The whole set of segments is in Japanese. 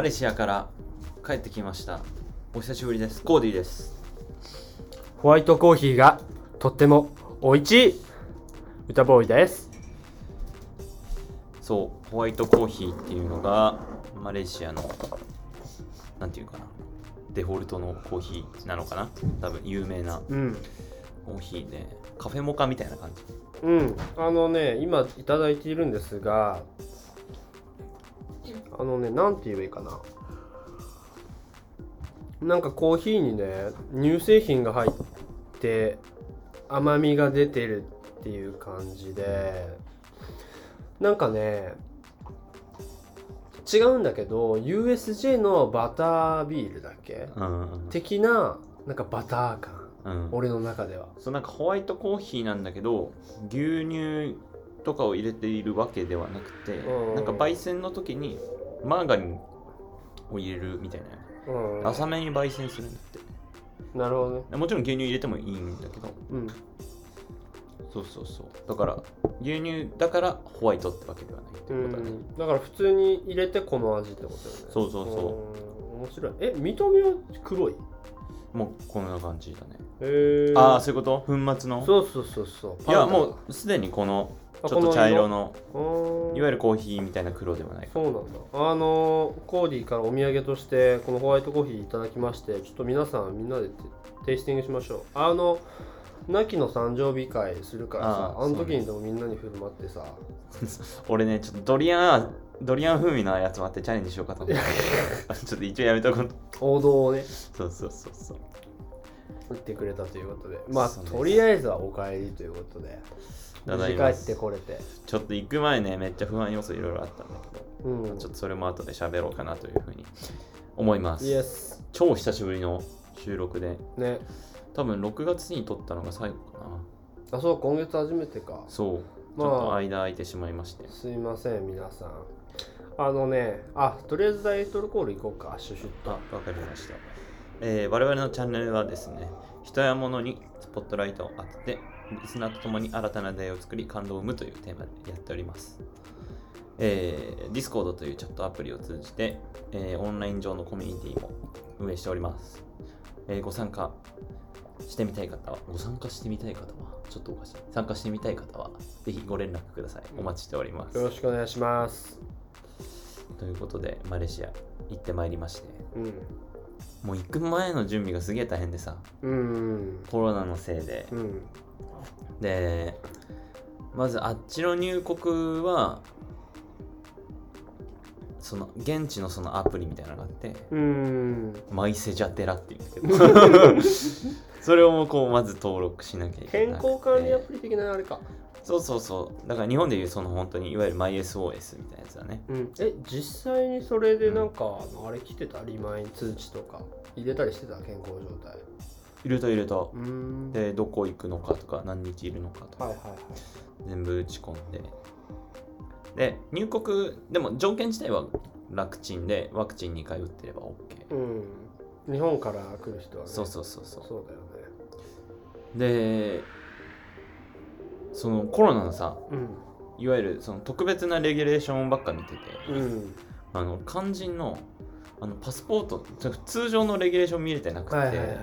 マレーシアから帰ってきました。お久しぶりです。コーディです。ホワイトコーヒーがとってもおいしい。歌ボーイです。そう。ホワイトコーヒーっていうのがマレーシアのなんていうかな。デフォルトのコーヒーなのかな。多分有名なうん。コーヒーでカフェモカみたいな感じ。うん。あのね今いただいているんですがあのねなんて言えばいいかな。なんかコーヒーにね乳製品が入って甘みが出てるっていう感じでなんかね違うんだけど USJ のバタービールだっけうん。的ななんかバター感うん。俺の中では。そうなんかホワイトコーヒーなんだけど牛乳とかを入れているわけではなくてうん。なんか焙煎の時にマーガリンを入れるみたいな。うん。浅めに焙煎するんだって。なるほどね。もちろん牛乳入れてもいいんだけど。うん。そうそうそう。だから牛乳だからホワイトってわけではないってうことだね、ん。だから普通に入れてこの味ってことだよね。そうそうそう。ん。面白い。え見た目は黒い？もうこんな感じだね。へえああそういうこと？粉末の？そうそうそうそう。いやもうすでにこのあちょっと茶色のういわゆるコーヒーみたいな黒ではないそうなんだ。あのコーディからお土産としてこのホワイトコーヒーいただきましてちょっと皆さんみんなでテテイスティングしましょう。あのナキの誕生日会するからさあの時にでもみんなに振る舞ってさ。俺ねちょっとドリアンドリアン風味のやつもあってチャレンジしようかと思って。ちょっと一応やめとこう。王道をね。そうそうそうそう。言ってくれたということで。まあとりあえずはお帰りということでただ帰ってこれて。ちょっと行く前ねめっちゃ不安要素いろいろあったんだけどうん。ちょっとそれも後で喋ろうかなというふうに思います。超久しぶりの収録で。ね。多分6月に撮ったのが最後かな。あそう今月初めてか。そう。ちまあ。ょっと間空いてしまいまして。すいません皆さん。あのねあとりあえずタイトルコール行こうか。シュシュッと。あわかりました、えー我々のチャンネルはですね人や物にスポットライトを当ててリスナーと共に新たな出会いを作り感動を生むというテーマでやっております。えー、Discord というチャットアプリを通じて、えーオンライン上のコミュニティも運営しております、えーご参加してみたい方はご参加してみたい方はちょっとおかしい。参加してみたい方はぜひご連絡ください。お待ちしております。よろしくお願いします。ということでマレーシア行ってまいりまして。うん。もう行く前の準備がすげえ大変でさ。うん。コロナのせいで。うんでまずあっちの入国はその現地のそのアプリみたいなのがあってうん。マイセジャテラっていうんだけど。それをもうこうまず登録しなきゃいけ健なくて。康管理アプリ的なあれか。そうそうそう。だから日本でいうその本当にいわゆるマイ SOS みたいなやつだね。うん。え実際にそれでなんか、あのあれ来てた？リマイン通知とか。入れたりしてた？健康状態入れた入れたうーん。でどこ行くのかとか何日いるのかとか。はいはいはい。全部打ち込んで。で入国でも条件自体は楽ちんでワクチン2回打ってれば OK、うん。日本から来る人はね。そうそうそうそう。そうだよね。でそのコロナのさうん。いわゆるその特別なレギュレーションばっか見てて、うん。あの肝心のあのパスポート通常のレギュレーション見れてなくて、はいはいはいはい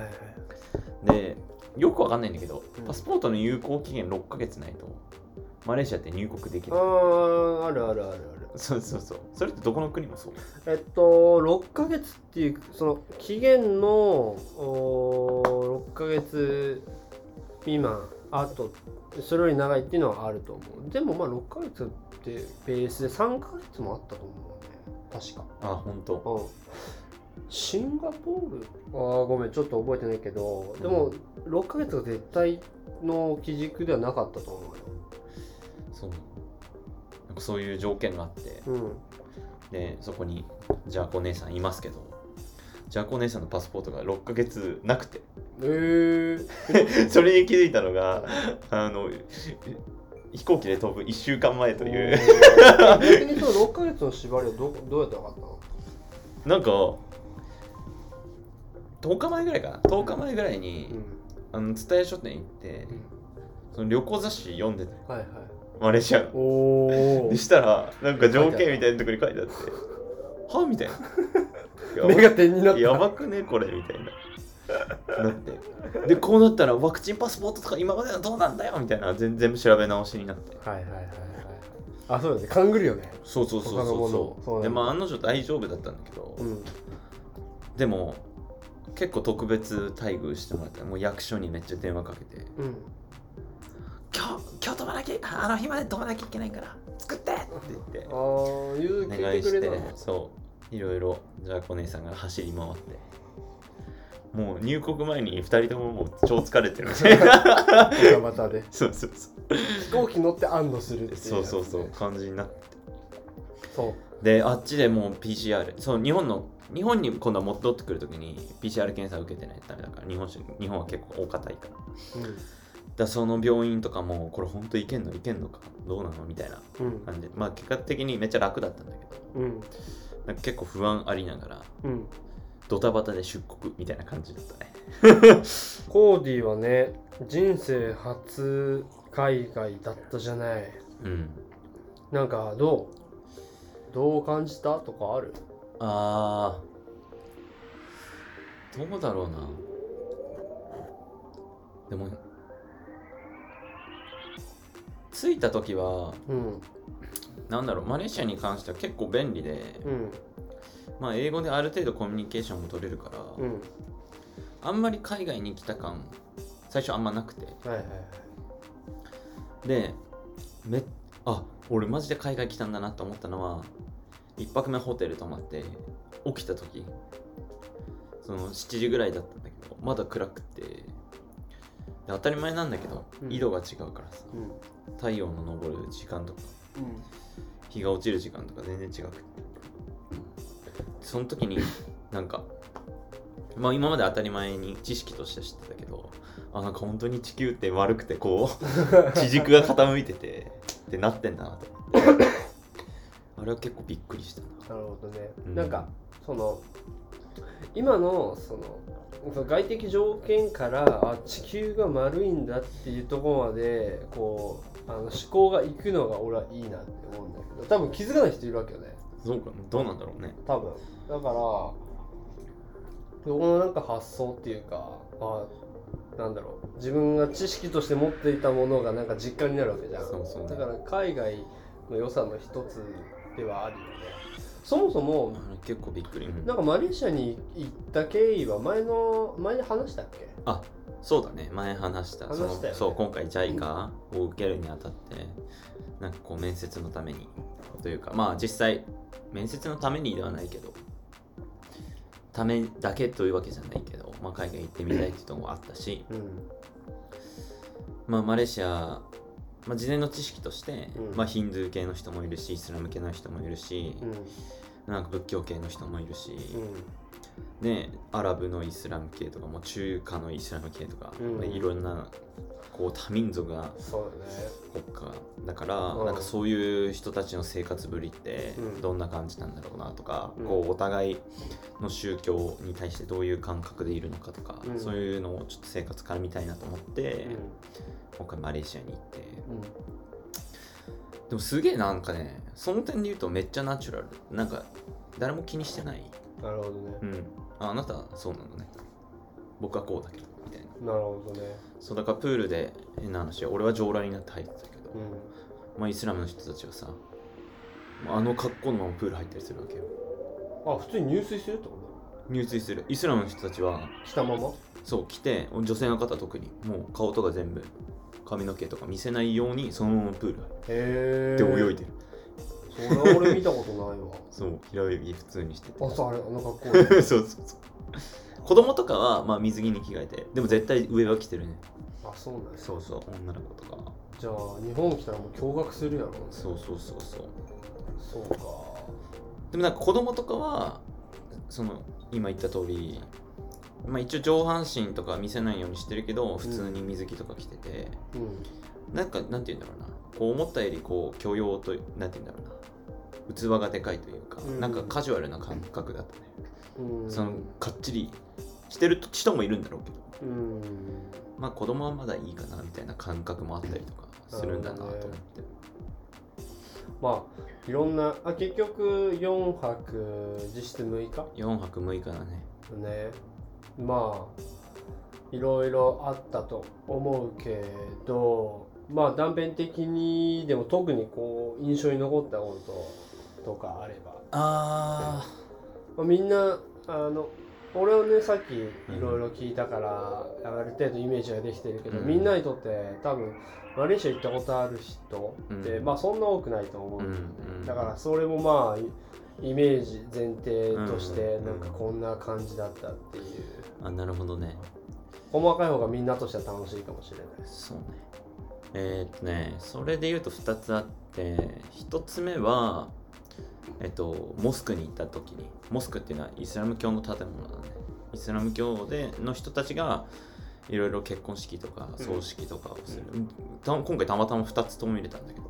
でよくわかんないんだけど、うん。パスポートの有効期限6ヶ月ないとマレーシアって入国できあるーあるあるあるある。そうそうそう。それってどこの国もそう。えっと6ヶ月っていうその期限のお6ヶ月未満あとそれより長いっていうのはあると思う。でもまあ6ヶ月ってベースで3ヶ月もあったと思うね。確か。あ本当。うんシンガポール？あーごめんちょっと覚えてないけどでも6ヶ月が絶対の基軸ではなかったと思うよ。そう。なんかそういう条件があって。うん。でそこにジャーコ姉さんいますけどジャーコ姉さんのパスポートが6ヶ月なくて。えー、それに気づいたのがあの飛行機で飛ぶ1週間前といおうー逆にその6ヶ月の縛りはどどうやって分かったの？なんか10日前ぐらいかな。10日前ぐらいに、あの蔦屋書店行ってその旅行雑誌読んでたよはいはい。マレーシアのでしたらなんか条件みたいなところに書いてあってはみたいな。目が点になった。やばくねこれみたいな。なって。でこうなったらワクチンパスポートとか今までのどうなんだよみたいな全全部調べ直しになって。はいはいはいはい。あそうだね。勘ぐるよね。そうそうそうそうそう。でまあ案の定大丈夫だったんだけど、うん。でも結構特別待遇してもらってもう役所にめっちゃ電話かけて。うん。今日今日飛ばなきゃあの日まで飛ばなきゃいけないから作って！って言って。お聞願いして。そう。いろいろじゃあお姉さんが走り回って。もう入国前に2人とももう超疲れてるみたで。そうそうそう。飛行機乗って安堵するっていうね。そうそうそう。感じになって。そう。であっちでもう PCR そう日本の日本に今度は戻ってくるときに PCR 検査受けてないとダメだから日本人日本は結構大堅いか。らだからその病院とかもこれ本当いけんのいけんのかどうなのみたいなうん。うん感じ。でまあ結果的にめっちゃ楽だったんだけどうん。なんか結構不安ありながらうん。ドタバタで出国みたいな感じだったね。コーディはね人生初海外だったじゃない。うん。なんかどうどう感じた？とかある？あー。どうだろうな。でも着いた時はうん。なんだろうマレーシアに関しては結構便利で、うん。まあ英語である程度コミュニケーションも取れるから、うん。あんまり海外に来た感最初あんまなくて。はいはいはい。でめあ俺マジで海外来たんだなと思ったのは一泊目ホテル泊まって起きた時その7時ぐらいだったんだけどまだ暗くてで当たり前なんだけど、うん。緯度が違うからさうん。太陽の昇る時間とかうん。日が落ちる時間とか全然違くて。その時になんかまあ今まで当たり前に知識として知ってたけどあなんか本当に地球って悪くてこう 地軸が傾いててってなってんだなと思ってあれは結構びっくりしたな。なるほどね、うん。なんかその今のその外的条件からあ地球が丸いんだっていうところまでこうあの思考がいくのが俺はいいなって思うんだけど多分気づかない人いるわけよね。そうかな。どうなんだろうね。多分。だからそこのなんか発想っていうかあなんだろう。自分が知識として持っていたものがなんか実感になるわけじゃん。そうそうね。だから海外の良さの一つではあるよね。そもそも結構びっくり、うん。なんかマレーシアに行った経緯は前の前に話したっけ？あそうだね。前話した。話したよね。そう今回 JICA を受けるにあたってなんかこう面接のためにというかまあ実際面接のためにではないけどためだけというわけじゃないけど、まあ、海外行ってみたいっていうところもあったし、うん。まあ、マレーシア、まあ、事前の知識として、うん。まあ、ヒンドゥー系の人もいるしイスラム系の人もいるしう、ん。なんか仏教系の人もいるし、うん。ね、アラブのイスラム系とかも中華のイスラム系とか、うん。まあいろんなこう多民族がそうだね。国家だから、うん。なんかそういう人たちの生活ぶりってうん。どんな感じなんだろうなとか、うん。こうお互いの宗教に対してどういう感覚でいるのかとか、うん。そういうのをちょっと生活から見たいなと思って、うん今回マレーシアに行って。うん。でもすげえなんかねその点で言うとめっちゃナチュラル。なんか誰も気にしてない。なるほどね。うん。ああなたはそうなのね。僕はこうだけどみたいな。なるほどね。そうだからプールで変な話。俺は上裸になって入ってたけど、うん。まあイスラムの人たちはさあの格好のままプール入ったりするわけよ。あ普通に入水するってこ入水する。イスラムの人たちはとしたまま？そう来て女性の方特に。もう顔とか全部髪の毛とか見せないようにそのままプールへえ入って泳いでる、それは俺見たことないわ。そう平泳ぎ普通にしてて。あそうあれあの格好 そうそうそう。子供とかはまあ水着に着替えてでも絶対上は着てるね。あそうなんそうそう女の子とかじゃあ日本来たらもう驚愕するやろそうそうそうそう。そうか。でもなんか子供とかはその今言った通りまあ一応上半身とか見せないようにしてるけど普通に水着とか着てて、うん。なんかなんて言うんだろうな。こう思ったよりこう許容となんて言うんだろうな。器がでかいというか、うん。なんかカジュアルな感覚だったね、うん。そのかっちりしてる人もいるんだろうけど。うん。まあ子供はまだいいかなみたいな感覚もあったりとかするんだなと思って、まあいろんなあ結局4泊実質6日？4泊6日だね。ねまあいろいろあったと思うけどまあ断片的にでも特にこう印象に残ったこととかあれば、あまあ、みんなあの俺はねさっきいろいろ聞いたから、ある程度イメージができてるけど、うん。みんなにとって多分マレーシア行ったことある人って、うん。まあそんな多くないと思う、うん。うん。だからそれもまあイイメージ前提としてうんなんかこんな感じだったっていう。あなるほどね。細かい方がみんなとしては楽しいかもしれないそうね。えーっとねそれで言うと2つあって1つ目はえっとモスクに行った時にモスクっていうのはイスラム教の建物だね。イスラム教での人たちがいろいろ結婚式とかうん葬式とかをする、た今回たまたま2つとも見れたんだけど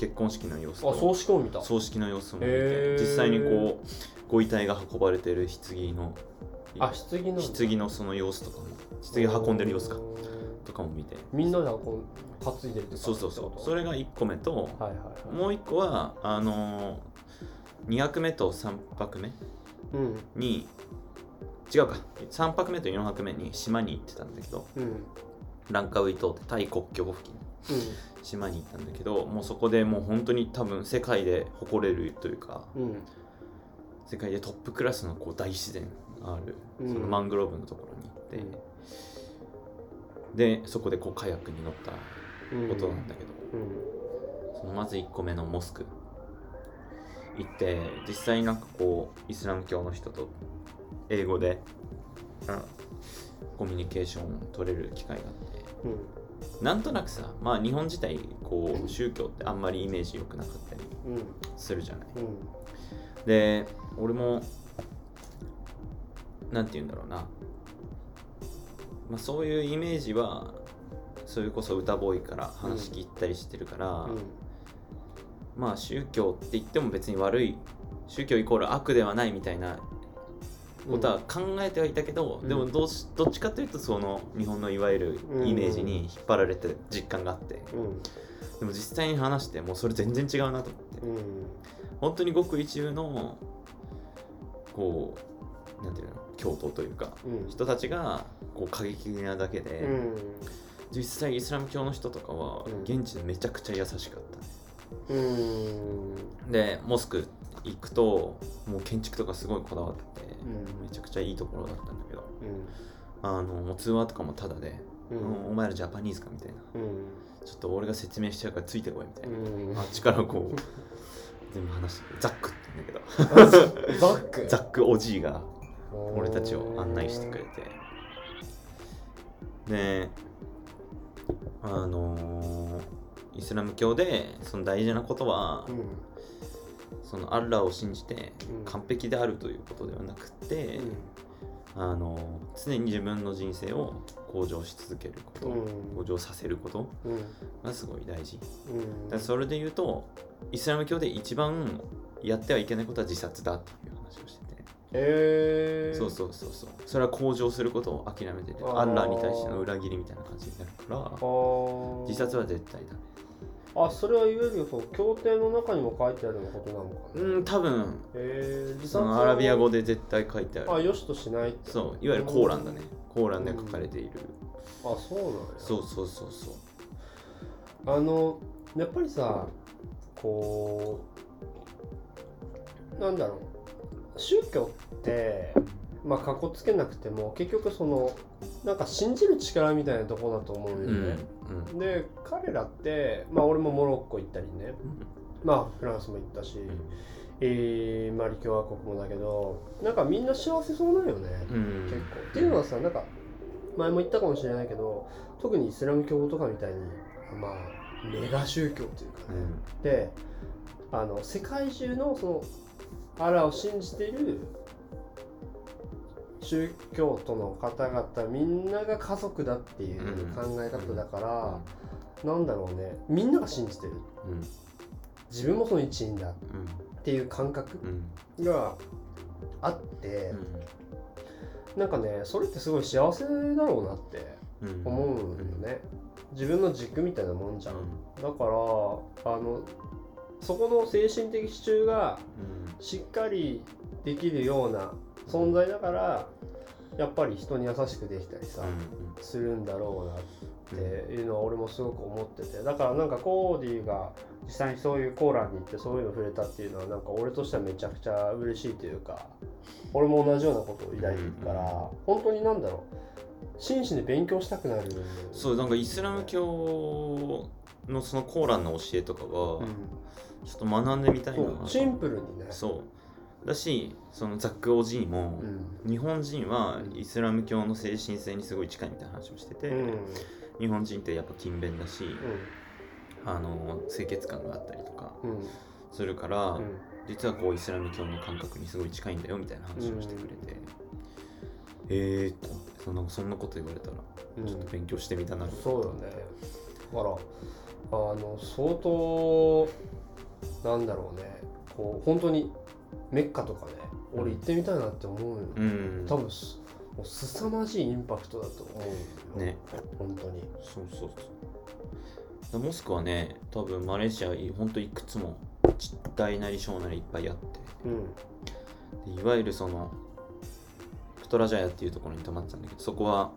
結婚式の様子あ葬と式も見た？葬式の様子も見て実際にこうご遺体が運ばれてる棺のあ棺の。棺のその様子とかも棺運んでる様子かとかも見て。みんなでこう担いでると？かそうそうそう。それれが1個目とはいはいはい。もう1個はあのー、2泊目と3泊目うん。に違うか。3泊目と4泊目に島に行ってたんだけどうんうん。ランカウイ島ってタイ国境付近島に行ったんだけどもうそこでもう本当に多分世界で誇れるというかうん世界でトップクラスのこう大自然があるうん。そのマングローブのところに行って、でそこでこうカヤックに乗ったうん。ことなんだけど、うん。そのまず1個目のモスク行って実際になんかこうイスラム教の人と英語で、うんコミュニケーションを取れる機会があってうんなんとなくさまあ日本自体こう宗教ってあんまりイメージ良くなかったりうんするじゃない。うん。で俺もなんて言うんだろうな、まあ、そういうイメージはそれこそ歌ボーイから話聞いたりしてるから、まあ宗教って言っても別に悪い。宗教イコール悪ではないみたいなことは考えてはいたけど、うん。でもどうしどっちかというとその日本のいわゆるイメージに引っ張られて実感があって、うん。でも実際に話してもうそれ全然違うなと思って、うん。本当にごく一部のこうなんていうの教徒というかうん。人たちがこう過激なだけで、うん。実際イスラム教の人とかはうん。現地でめちゃくちゃ優しかったね、うん。でモスク行くともう建築とかすごいこだわってて、うんめちゃくちゃいいところだったんだけど。うん。あのもう通話とかもタダで、うん。お前らジャパニーズかみたいな。うん。ちょっと俺が説明しちゃうからついてこいみたいな、うん。あっちからこう全部話してザックって言うんだけど。ザック？ザックおじいが俺たちを案内してくれて。であのーイスラム教でその大事なことは、うんそのアッラーを信じてうん。完璧であるということではなくて、うんあの常に自分の人生を向上し続けること、うん。向上させることうん。がすごい大事、うん。だそれで言うとイスラム教で一番やってはいけないことは自殺だっていう話をしてて、えー、そうそうそうそう。それは向上することを諦めててアッラーに対しての裏切りみたいな感じになるから自殺は絶対だねあそれはいわゆるこう経典の中にも書いてあるようなことなのかな。うん多分。えそのアラビア語で絶対書いてある。あよしとしないって。そういわゆるコーランだね。コーランで書かれている。あそうなんや。そうそうそうそう。あのやっぱりさこうなんだろう。宗教ってまあかっこつけなくても結局そのなんか信じる力みたいなところだと思うようんね、で彼らってまあ俺もモロッコ行ったりね。まあフランスも行ったし、えーマリ共和国もだけどなんかみんな幸せそうなんよね、うん。うん結構。っていうのはさなんか前も言ったかもしれないけど特にイスラム教とかみたいにまあメガ宗教というかね、であの世界中のそのアラを信じている宗教徒の方々みんなが家族だっていう考え方だから、なんだろうね。みんなが信じてる。うん自分もその一員だっうんていう感覚うん。があってう、ん。なんかねそれってすごい幸せだろうなってうん。思うんよね、自分の軸みたいなもんじゃん、だからあのそこの精神的支柱がしっかりできるような存在だからやっぱり人に優しくできたりさ、うんするんだろうなっていうのは俺もすごく思っててだからなんかコーディが実際にそういうコーランに行ってそういうの触れたっていうのはなんか俺としてはめちゃくちゃ嬉しいというか俺も同じようなことを抱いてるから、うん本当になんだろう真摯に勉強したくなる。そうなんかイスラム教のそのコーランの教えとかはうん。ちょっと学んでみたいな、シンプルにね。そうだしそのザック・オジーもう、ん。日本人はイスラム教の精神性にすごい近いみたいな話をしてて、うん。日本人ってやっぱ勤勉だし、あの清潔感があったりとかうん。するから、うん。実はこうイスラム教の感覚にすごい近いんだよみたいな話をしてくれて、えーっとそのそんなこと言われたらうん。ちょっと勉強してみたなるそうよね。だからあの相当なんだろうね。こう本当にメッカとかね俺行ってみたいなって思うよ、うん。多分すもう凄まじいインパクトだと思うよ。ね。本当に。そうそうそう。モスクはね多分マレーシアほんといくつもち大なり小なりいっぱいあって。うん。でいわゆるそのプトラジャヤっていうところに泊まってたんだけどそこは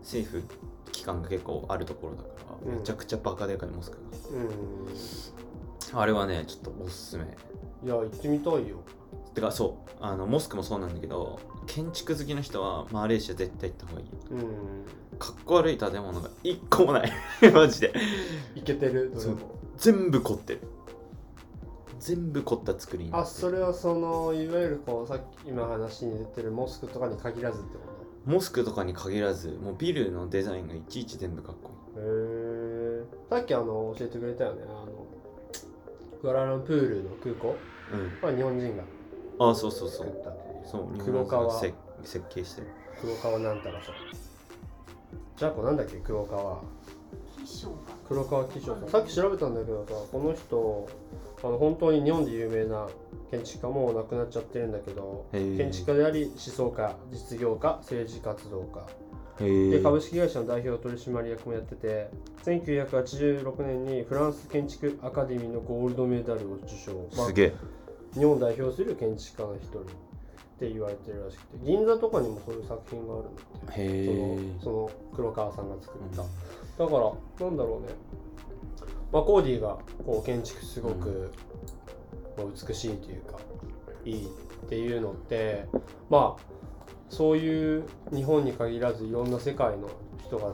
政府機関が結構あるところだから、うん。めちゃくちゃバカでかいモスクうん。があれはねちょっとおすすめいや行ってみたいよ。てかそうあのモスクもそうなんだけど建築好きの人はマレーシア絶対行った方がいいうん。かっこ悪い建物が一個もない。マジで。行けてるどれも。全部凝ってる。全部凝った作りになあそれはそのいわゆるこうさっき今話に出てるモスクとかに限らずってこモスクとかに限らずもうビルのデザインがいちいち全部かっことへえさっきあの教えてくれたよね。あのクアラルンプールの空港いいうん。は日本人があそうそうそう。作ったっていう。そう黒川。設設計して。る黒川なんたらさじゃあこれなんだっけ？黒川。黒川紀章さん。さっき調べたんだけどさこの人あの本当に日本で有名な建築家もう亡くなっちゃってるんだけど建築家であり思想家実業家政治活動家。へで株式会社の代表取締役もやってて1986年にフランス建築アカデミーのゴールドメダルを受賞、まあすげえ日本を代表する建築家の一人って言われてるらしくて銀座とかにもそういう作品があるんだってへえそのその黒川さんが作った、だからなんだろうね、まあ、コーディがこう建築すごく、まあ美しいというかいいっていうのってまあそういう日本に限らずいろんな世界の人が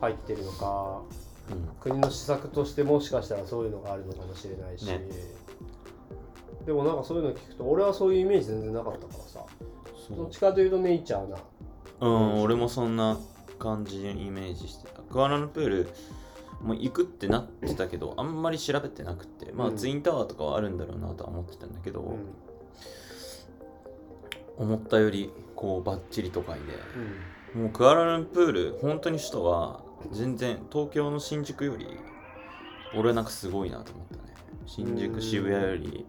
入ってるのかうん。国の施策としてもしかしたらそういうのがあるのかもしれないし、ねでもなんかそういうの聞くと俺はそういうイメージ全然なかったからさ。どっそちかというとネイチャーな。ううん俺もそんな感じでイメージしてた。クアラルンプールもう行くってなってたけどあんまり調べてなくてまあうん。ツインタワーとかはあるんだろうなとは思ってたんだけど、うん。思ったよりこうバッチリ都会でうん。もうクアラルンプール本当に首都は全然東京の新宿より俺はなんかすごいなと思ったね。新うん宿渋谷より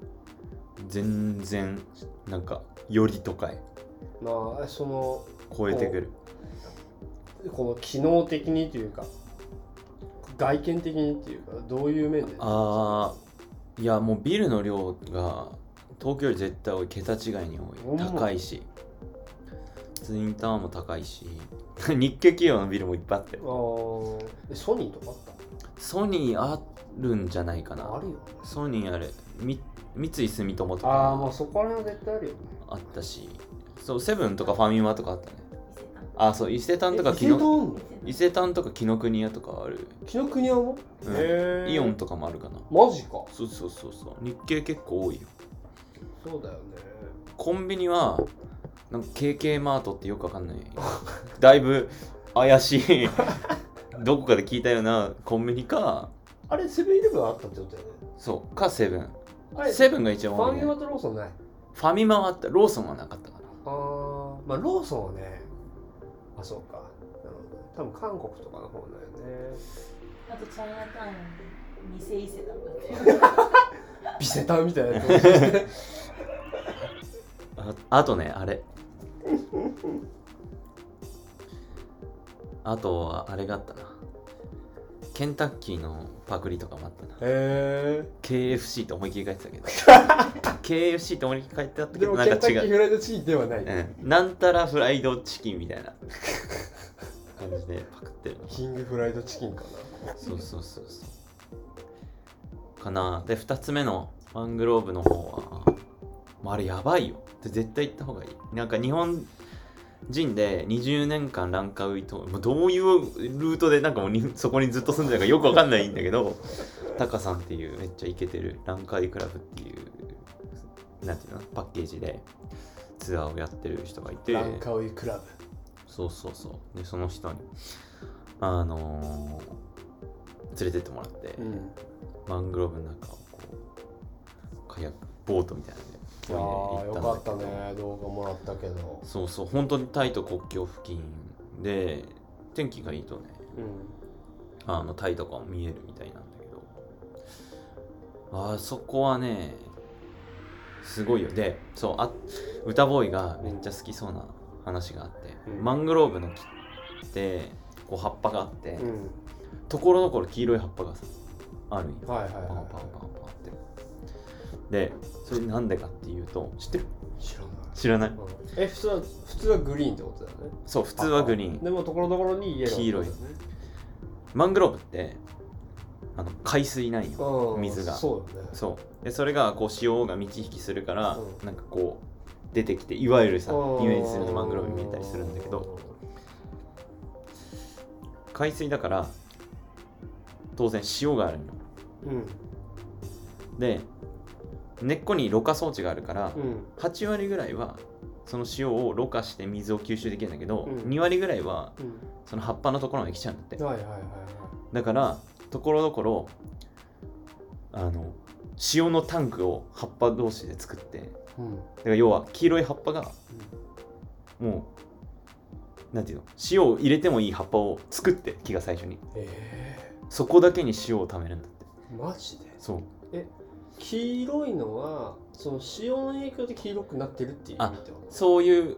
全然なんかより都会まあその超えてくる。この機能的にというか外見的にっていうかどういう面で？あーいやもうビルの量が東京より絶対多い桁違いに多い。高いし。ツインタワーも高いし。日系企業のビルもいっぱいあって。あソニーとかあっソニーあるんじゃないかな。たあるよね。ソニーある。み三井住友とああまあかそこら辺は絶対あるよね。あったし。そうセブンとかファミマとかあったね。伊勢丹。あそう伊勢丹とか伊勢丹あんの伊勢丹とか紀ノ国屋とかある、紀ノ国屋も、うん。へえイオンとかもあるかな。マジか。そうそうそうそう。日系結構多いよ。そうだよね。コンビニはなんか KK マートってよくわかんない。だいぶ怪しい。どこかで聞いたようなコンビニか。あれセブンイレブンあったってことだよね。そう。かセブンセブンが一番多い、ね、ファミマとローソンない？ファミマはあったローソンはなかったかな。あーまあローソンはねあそうか。なるほど多分韓国とかの方だよね。あとチャイナタウンに店伊勢丹だって。ビセタンみたいなやつああとねあれ。あとはあれがあったなケンタッキーのパクリとかもあったな。へ KFC って思いっきり書いてたけど。KFC って思いっきり書いてあったけどなんか違ケンタッキーう、フライドチキンではない、うん、なんたらフライドチキンみたいな感じでパクってるの。キングフライドチキンかな。そうそうそうそう。かな。で2つ目のマングローブの方はまああれやばいよ。で絶対行った方がいい。なんか日本人で20年間ランカウイと、まあ、どういうルートでなんかもうにそこにずっと住んでるかよくわかんないんだけど タカさんっていうめっちゃイケてるランカウイクラブっていうなんていうのパッケージでツアーをやってる人がいて。ランカウイクラブ。そうそうそう。でその人にあのー連れてってもらって、うん。マングローブの中をこうカヤックボートみたいなのでいやーよかったけどね動画もらったけど。そうそう本当にタイと国境付近で天気がいいとねうん。あのタイとかも見えるみたいなんだけど。あそこはねすごいよ。でそうあ歌ボーイがめっちゃ好きそうな話があって、うん。マングローブの木ってこう葉っぱがあって、うん。ところどころ黄色い葉っぱがさあるんよ。はいはいはい。パンパンパンパンって。でそれなんでかっていうと知ってる？知らない。知らない。うん。え普通は普通はグリーンってことだよね。そう普通はグリーン。でもところどころにイエロー黄色い。マングローブってあの海水ないよ。うん。水が。そうだね。そう。でそれがこう潮が満ち引きするから、うん。なんかこう出てきていわゆるさイうん。メージするとマングローブに見えたりするんだけど。海水だから当然塩があるのよ。うん。で根っこにろ過装置があるから、うん。8割ぐらいはその塩をろ過して水を吸収できるんだけど、うん。2割ぐらいはうん。その葉っぱのところまで来ちゃうんだって。はいはいはいはい。だからところどころあの塩のタンクを葉っぱ同士で作ってうん。だから要は黄色い葉っぱがもうなんていうの？塩を入れてもいい葉っぱを作って木が最初に。え。そこだけに塩を貯めるんだって。ー、マジで？そう黄色いのはその塩の影響で黄色くなってるっていう意味ってこと？そういう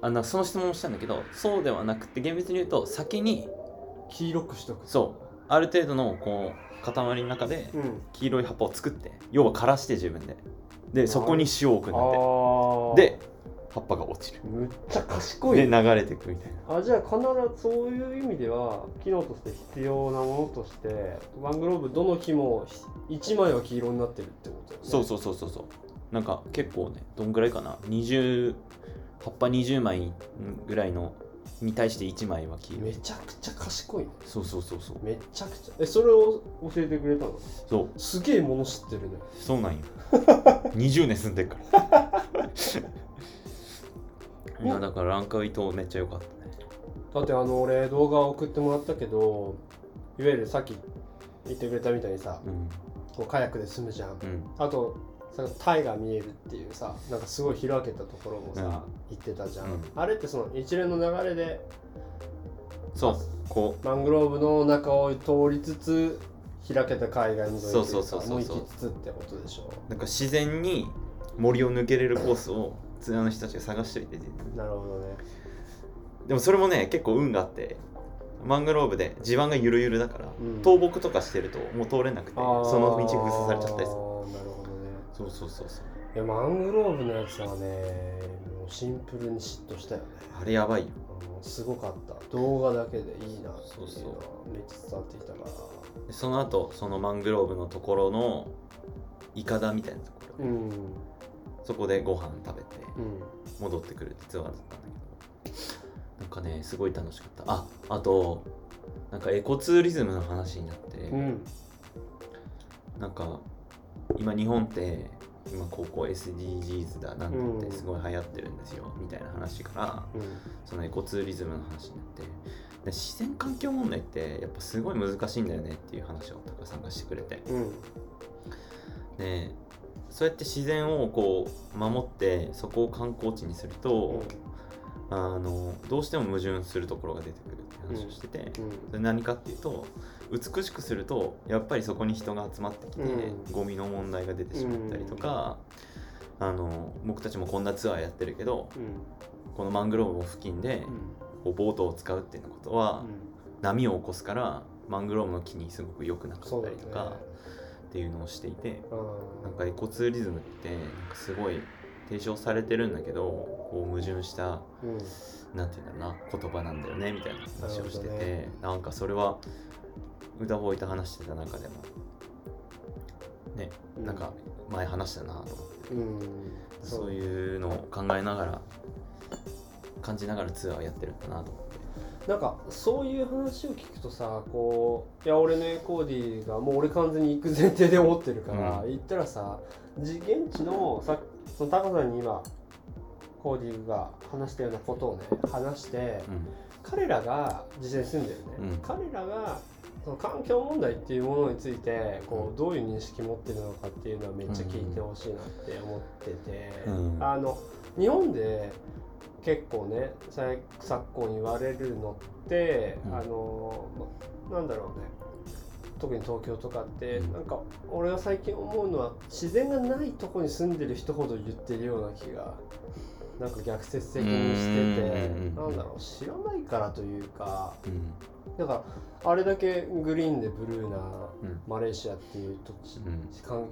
あのその質問をしたんだけどそうではなくて厳密に言うと先に黄色くしとく。そうある程度のこう塊の中でうん。黄色い葉っぱを作って要は枯らして自分で。でそこに塩を置くんだって。で葉っぱが落ちる。むっちゃ賢い。でね流れていくみたいな。あじゃあ必ずそういう意味では機能として必要なものとしてマングローブどの木も1枚は黄色になってるってことね。そうそうそうそうそう。なんか結構ねどんぐらいかな。20葉っぱ20枚ぐらいのに対して1枚は黄色。めいちゃくちゃ賢いね。そうそうそうそう。めちゃくちゃえそれを教えてくれたの？そう。すげえもの知ってるね。そうなんよ。20年住んでるからいやだからランカウイ島めっちゃ良かったね。だってあの俺動画送ってもらったけどいわゆるさっき言ってくれたみたいにさうん。こうカヤックで住むじゃん。うん。あとさタイが見えるっていうさなんかすごい開けたところもさ、うん。行ってたじゃん、うん。あれってその一連の流れでそう。こマングローブの中を通りつつ開けた海岸沿いそうそうそうそうもう行きつつってことでしょ。うなんか自然に森を抜けれるコースをツアーの人たちが探しておいてなるほどね。でもそれもね結構運があってマングローブで地盤がゆるゆるだから、うん。倒木とかしてるともう通れなくてその道封鎖されちゃったりする。なるほどね。そうそうそうそう。いやマングローブのやつはねもうシンプルに嫉妬したよね。あれやばいよ。すごかった。動画だけでいいなってそうそういう。のはめっちゃ伝わってきたから。でその後そのマングローブのところのイカダみたいなところ、うんそこでご飯食べてうん。戻ってくるってツアーだったんだけどなんかねすごい楽しかった。ああとなんかエコツーリズムの話になって、うん。なんか今日本って今高校 SDGs だなんだってすごい流行ってるんですよ、みたいな話からうん。そのエコツーリズムの話になってで自然環境問題ってやっぱすごい難しいんだよねっていう話をタカさんがしてくれて。うん。でそうやって自然をこう守ってそこを観光地にすると、あのどうしても矛盾するところが出てくるって話をしてて、うん。それ何かっていうと美しくするとやっぱりそこに人が集まってきて、うん。ゴミの問題が出てしまったりとか、あの僕たちもこんなツアーやってるけどうん。このマングローブ付近でこうボートを使うっていうことは、波を起こすからマングローブの木にすごく良くなかったりとか、っていうのをしていてうんなんかエコツーリズムってなんかすごい提唱されてるんだけどこう矛盾したうん。なんていうんだろうな言葉なんだよねみたいな話をしててね。なんかそれは歌ボーイと話してた中でもねうん。なんか前話したなと思って、うん。そういうのを考えながら感じながらツアーやってるんだなと。思ってなんかそういう話を聞くとさこういや俺のエコーディがもう俺完全に行く前提で思ってるから、うん。行ったらさじ現地のさそのタカさんに今コーディが話したようなことをね話して彼らが実際に住んでるね、うん。彼らがその環境問題っていうものについてこうどういう認識持ってるのかっていうのはめっちゃ聞いてほしいなって思ってて、うん。あの日本で結構ね最昨今言われるのって、うん。あのまなんだろうね。特に東京とかって、うん。なんか俺が最近思うのは自然がないとこに住んでる人ほど言ってるような気がなんか逆説的にしてて。うん。なんだろう知らないからというかうん。だからあれだけグリーンでブルーなうん。マレーシアっていう土地、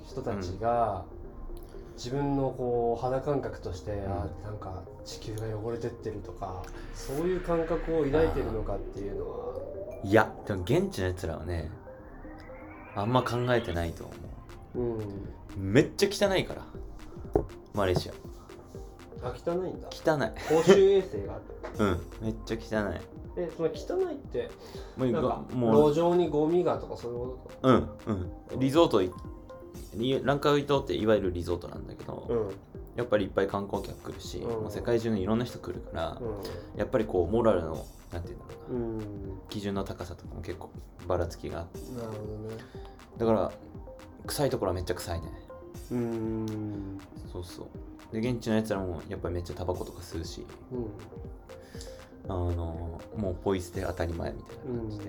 人たちが自分のこう肌感覚として、ん。あなんか地球が汚れてってるとかそういう感覚を抱いてるのかっていうのは。いやでも現地のやつらはねあんま考えてないと思う。ん。うめっちゃ汚いからマレーシア。あ汚いんだ。汚い。公衆衛生がある うんめっちゃ汚い。えその汚いってもうなんかもう路上にゴミがとかそういうこと？うんうん。リゾートいにランカウイ島っていわゆるリゾートなんだけど、うん。うんやっぱりいっぱい観光客来るし、うん。もう世界中のいろんな人来るから、やっぱりこうモラルのなんていうんだろうなうん。基準の高さとかも結構ばらつきがあって。なるほどね。だから臭いところはめっちゃ臭いね。うん。そうそう。で現地のやつらもやっぱりめっちゃタバコとか吸うし。うん。あのもうポイ捨て当たり前みたいなうん。感じで、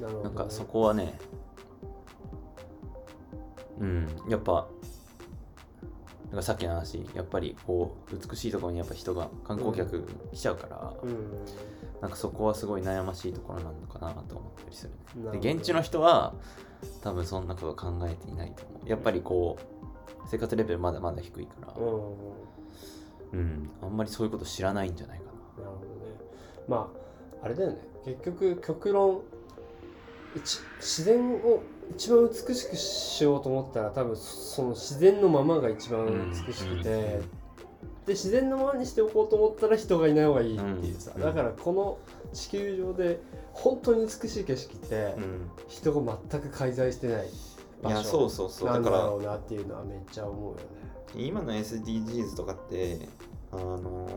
なね、なんかそこはねうん。やっぱだからさっきの話やっぱりこう美しいところにやっぱ人が観光客来ちゃうから、うん。なんかそこはすごい悩ましいところなのかなと思ったりするで現地の人は多分そんなこと考えていないと思う。やっぱりこう生活レベルまだまだ低いから。うん。うん。あんまりそういうこと知らないんじゃないかなるほどね。まああれだよね。結局極論一自然を一番美しくしようと思ったら多分その自然のままが一番美しくて、うん。で自然のままにしておこうと思ったら人がいない方がいいっていうさ、うん。だからこの地球上で本当に美しい景色って、人が全く介在してないい場所やそうそうそう。なんだだからろうなっていうのはめっちゃ思うよね。今の SDGs とかってあの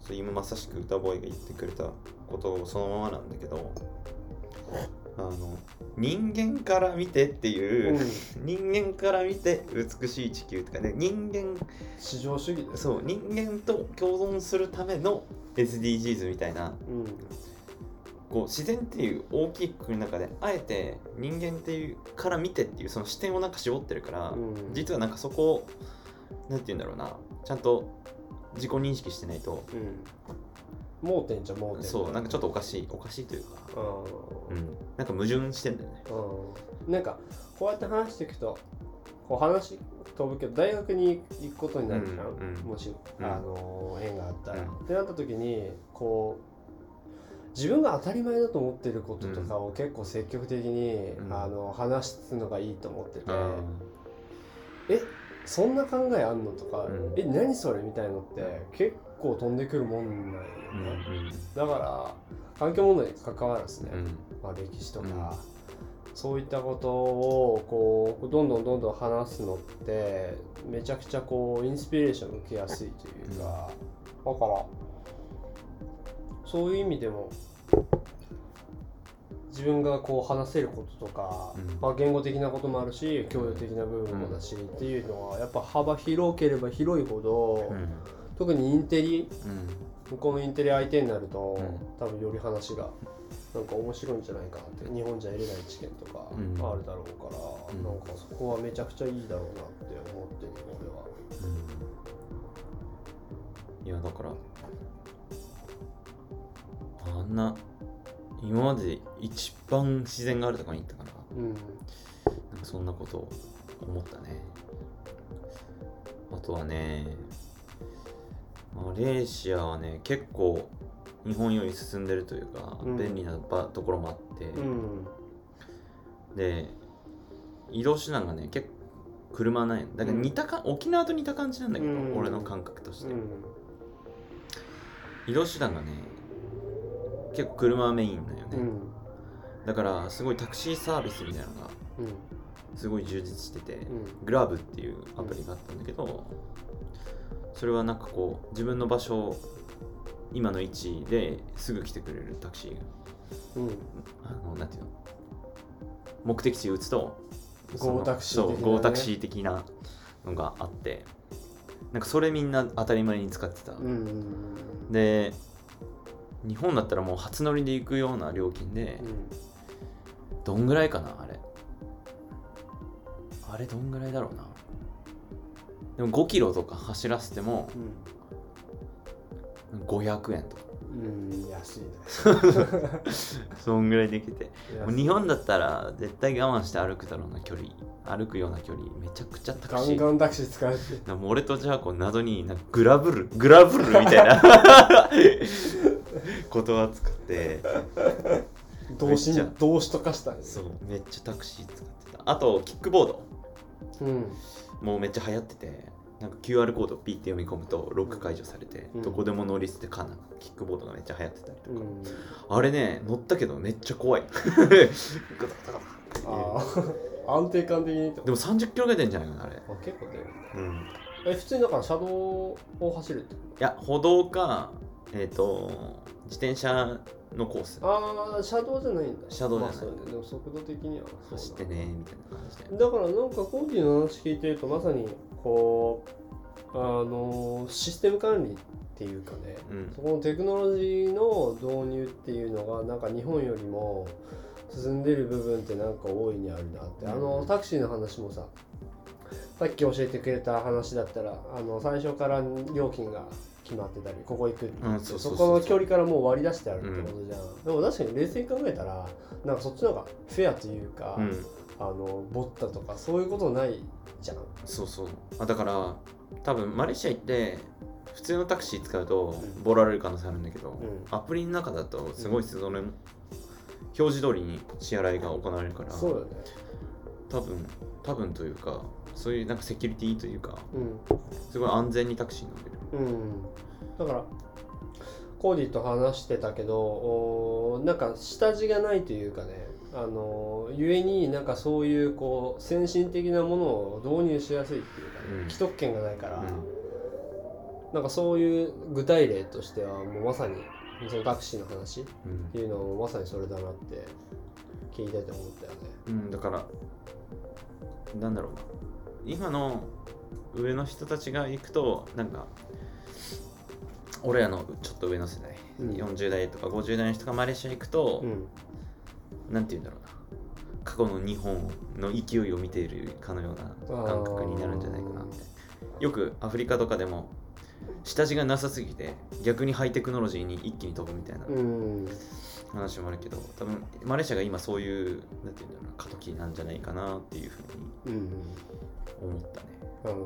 そう今まさしく歌ボーイが言ってくれたことそのままなんだけどあの人間から見てっていう、人間から見て美しい地球とかね人間市場主義ね。そう人間と共存するための SDGs みたいなうん。こう自然っていう大きい国の中であえて人間っていうから見てっていうその視点をなんか絞ってるから、うん。実はなんかそこをなんて言うんだろうなちゃんと自己認識してないとうん盲点じゃ盲点そうなんかちょっとおかしいおかしいというか、ううん、なんか矛盾してんだよね。ん、うん、なんかこうやって話していくとこう話飛ぶけど大学に行くことになるじゃん、うんうんもし、うん。あの縁があったら、うん。ってなった時にこう自分が当たり前だと思ってることとかを結構積極的に、うん。あの話すのがいいと思ってて、うん。えそんな考えあんのとか、うん。え何それみたいのって結構飛んでくるもんなんよね、うんだから環境問題に関わらずね、うん。まあ、歴史とか、うん。そういったことをこうどんどんどんどん話すのってめちゃくちゃこうインスピレーション受けやすいというか、だからそういう意味でも自分がこう話せることとか、うん。まあ、言語的なこともあるし教養的な部分もだし、っていうのはやっぱ幅広ければ広いほど、うん特にインテリうん。向こうのインテリ相手になると、うん。多分より話がなんか面白いんじゃないかなって。日本じゃ得れない知見とかうん。あるだろうから、うん。なんかそこはめちゃくちゃいいだろうなって思ってる俺は。いやだからあんな今まで一番自然があるところに行ったからうん。なんかそんなことを思ったね。あとはねマレーシアはね結構日本より進んでるというか、うん。便利な場ところもあって、うん。で移動手段がね結構車ないの。だから似たか、沖縄と似た感じなんだけど、うん。俺の感覚として、うん。移動手段がね結構車メインだよね、うん。だからすごいタクシーサービスみたいなのがうん。すごい充実してて、うん。グラブっていうアプリがあったんだけど、それはなんかこう自分の場所今の位置ですぐ来てくれるタクシーが。うん。あのなんていうの？目的地打つとその Go タクシー的なね。そう Go タクシー的なのがあって。なんかそれみんな当たり前に使ってた、うんうんで日本だったらもう初乗りで行くような料金で、どんぐらいかなあれ。あれどんぐらいだろうなでも5キロとか走らせても500円とか。うん。うん安いね。そんぐらいできて。日本だったら絶対我慢して歩くだろうな距離。歩くような距離。めちゃくちゃタクガシーンガンタクシー使えて。な俺とじゃあこう謎になんかグラブルグラブルみたいな。ことは使って。動詞動詞とかしたんですそうめっちゃタクシー使ってた。あとキックボード。うんもうめっちゃ流行っててなんか QR コードをピッて読み込むとロック解除されて、うん。どこでも乗り捨てかなキックボードがめっちゃ流行ってたりとか、うん。あれね乗ったけどめっちゃ怖い。ガタガタガタってああ安定感的にでも30キロぐらい出んじゃないかなあれ。あ結構出る。うん。え普通にだから車道を走るってこいや歩道かえっ、と自転車のコース。とああ車道じゃないんだ。車道じゃない。まあそうね。でも速度的には走ってねみたいな感じで。だからなんかコーディの話聞いてるとまさにこうあのシステム管理っていうかね、うん。そこのテクノロジーの導入っていうのがなんか日本よりも進んでる部分ってなんか大いにあるなって、あのタクシーの話もささっき教えてくれた話だったらあの最初から料金が決まってたりここ行くってそこの距離からもう割り出してあるってことじゃん、でも確かに冷静に考えたらなんかそっちの方がフェアというか、うん。あのボッタとかそういうことないじゃん。そうそうあだから多分マレーシア行って普通のタクシー使うとうん。ボラれる可能性あるんだけど、ん。アプリの中だとすごいその、表示通りに支払いが行われるからそうだよね。多分多分というかそういうなんかセキュリティというかうん。すごい安全にタクシーに乗れるうん、だからコーディと話してたけどおーなんか下地がないというかねあのゆえになんかそういうこう先進的なものを導入しやすいっていうか、ねうん。既得権がないから、うなんかそういう具体例としてはもうまさにそのタクシーの話っん。ていうのもまさにそれだなって聞いてて思ったよね。うん、うん、だからなんだろうな。今の上の人たちが行くとなんか俺らのちょっと上の世代、うん。40代とか50代の人がマレーシア行くと、うん。なんて言うんだろうな。過去の日本の勢いを見ているかのような感覚になるんじゃないかなってよくアフリカとかでも下地がなさすぎて逆にハイテクノロジーに一気に飛ぶみたいなうん。話もあるけど多分マレーシアが今そういうなんて言うんだろうな過渡期なんじゃないかなっていうふうにうん思ったね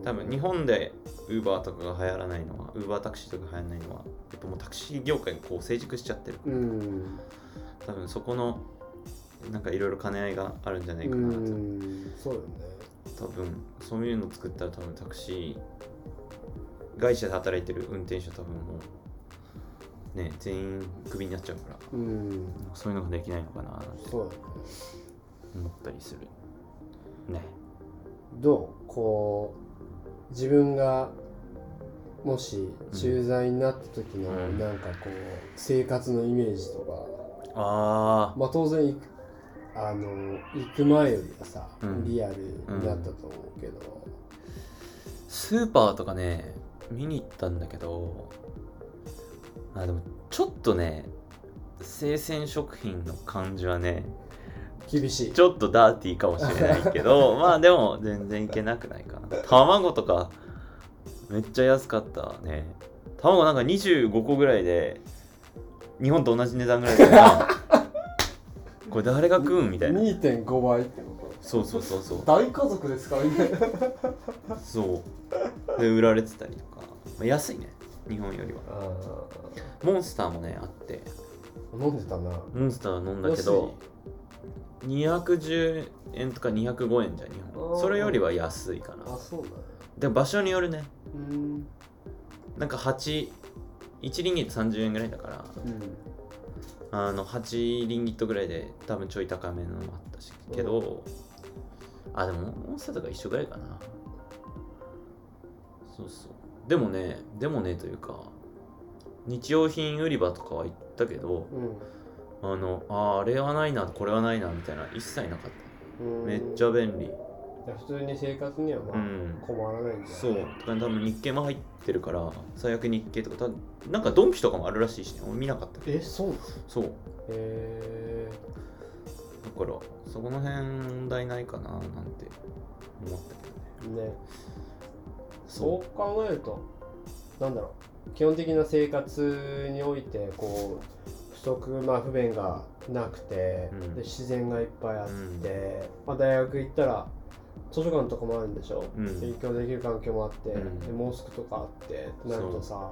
多分日本でウーバーとかが流行らないのはウーバータクシーとか流行らないのはやっぱもうタクシー業界がこう成熟しちゃってる。うん。多分そこのなんかいろいろ兼ね合いがあるんじゃないうかんなと。そうだよね。多分そういうの作ったら多分タクシー会社で働いてる運転手は多分もうね全員クビになっちゃうからうん。そういうのができないのかななんて思ったりする。ね。どうこう自分がもし駐在になった時のうん。なんかこう生活のイメージとか、あまあ当然行くあの行く前よりはさ、うん。リアルになったと思うけど、スーパーとかね見に行ったんだけどあでもちょっとね生鮮食品の感じはね厳しい。ちょっとダーティーかもしれないけど まあでも全然いけなくないかな。卵とかめっちゃ安かったね。卵なんか25個ぐらいで日本と同じ値段ぐらいだ これ誰が食うんみたいな。2.5倍ってこそうそうそうそう。と大家族ですかみたいなそう。で売られてたりとか、まあ、安いね。日本よりは。あモンスターもねあって。ー飲んでたな。モンスター飲んだけど210円とか205円じゃん日本。それよりは安いかな。あそうなんやでも場所によるね。うん。なんか81リンギット30円ぐらいだから。うん。あの8リンギットぐらいで多分ちょい高めのもあったしけどあでもモンスターとか一緒ぐらいかな。そうそう。でもねでもねというか日用品売り場とかは行ったけどうん。あのあーあれはないなこれはないなみたいな一切なかった。うん。めっちゃ便利。普通に生活にはまあうん。困らないんじゃそう。とか多分日経も入ってるから最悪日経とかたなんかドンキとかもあるらしいしね。俺見なかったけど。えそうそう。へだからそこの辺問題ないかななんて思ったけどね。えね。そそう考えるとなんだろう基本的な生活においてこう不足まあ不便がなくて、うん。で自然がいっぱいあって、うん。まあ、大学行ったら図書館とかもあるんでしょ、うん。勉強できる環境もあって、うん。でモスクとかあってってなるとさ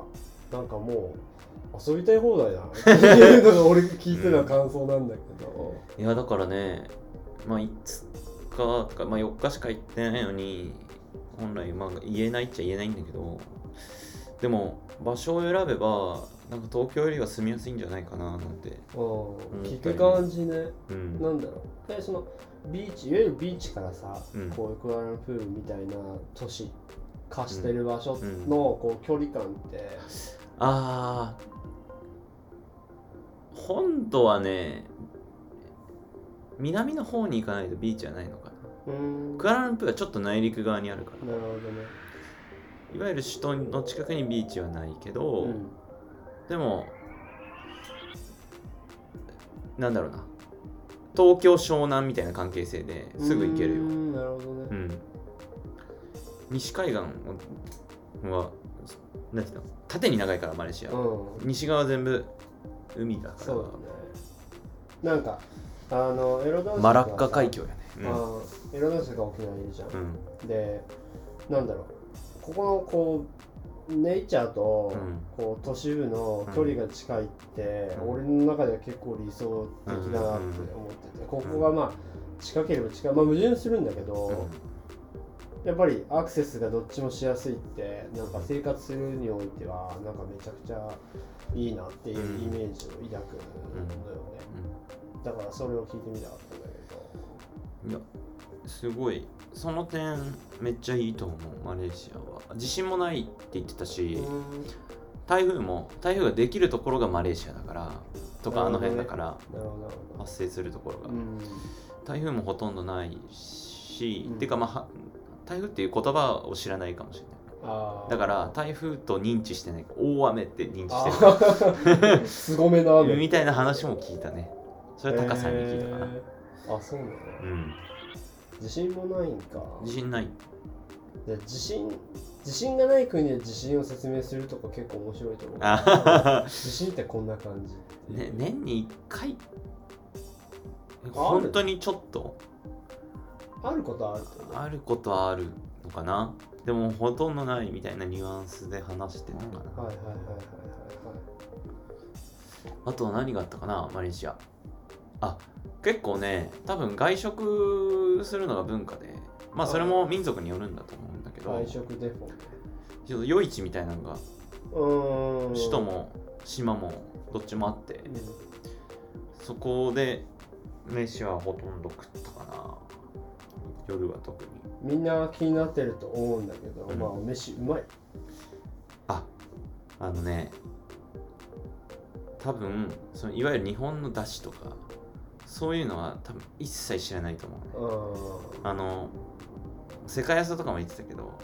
なんかもう遊びたい放題だな。っていうのが俺聞いてた感想なんだけど、いやだからねまあ5日とか、まあ、4日しか行ってないのに本来まあ言えないっちゃ言えないんだけどでも場所を選べばなんか東京よりは住みやすいんじゃないかななんて。うん、聞く感じね。うん。なんだろう。でそのビーチいわゆるビーチからさ、うん。こうクアラルンプールみたいな都市化してる場所のうん。こう距離感って、あー本土はね南の方に行かないとビーチはないのかな。うん。クアラルンプールはちょっと内陸側にあるから。なるほどね、いわゆる首都の近くにビーチはないけど、うん。でもなんだろうな。東京湘南みたいな関係性ですぐ行けるよ。なるほどね、うん。西海岸はなんていうの？縦に長いからマレーシア、うん。西側全部海だから。そうだね。なんかあのエロダンスマラッカ海峡やね、あーエロダンスが沖縄にいるじゃん、うん。でなんだろう。ここのこうネイチャーと、うん。こう都市部の距離が近いって、うん。俺の中では結構理想的だなって思ってて、ここがまあ近ければ近いまあ矛盾するんだけど、やっぱりアクセスがどっちもしやすいってなんか生活するにおいてはなんかめちゃくちゃいいなっていうイメージを抱くのよね、だからそれを聞いてみたかったんだけど。いやすごい。その点めっちゃいいと思うマレーシアは。地震もないって言ってたし、台風も台風ができるところがマレーシアだからとかあの辺だから発生するところが、うん。台風もほとんどないし、うん。てかまあは台風っていう言葉を知らないかもしれないだから台風と認知してない大雨って認知あしてーすごめなる雨。みたいな話も聞いたね。それは高さんに聞いたかな、へー。あそうなの。うん。自信もないんか。自信ない。で自信自信がない国で自信を説明するとか結構面白いと思う。あ自信ってこんな感じ。ね、年に1回。る？本当にちょっと？ある？ことはあるあることはあるのかなでもほとんどないみたいなニュアンスで話してるのかな、はいはいはいはいはいあとは何があったかなマレーシア。あ結構ね多分外食するのが文化でまあそれも民族によるんだと思うんだけどはい外食デフォ。ちょっと夜市みたいなのが首都も島もどっちもあってうん。そこで飯はほとんど食った夜は特に。みんな気になってると思うんだけど、うん。まあお飯うまい。ああのね多分そのいわゆる日本の出汁とかそういうのは多分一切知らないと思うね。ああの世界屋さとかも言ってたけど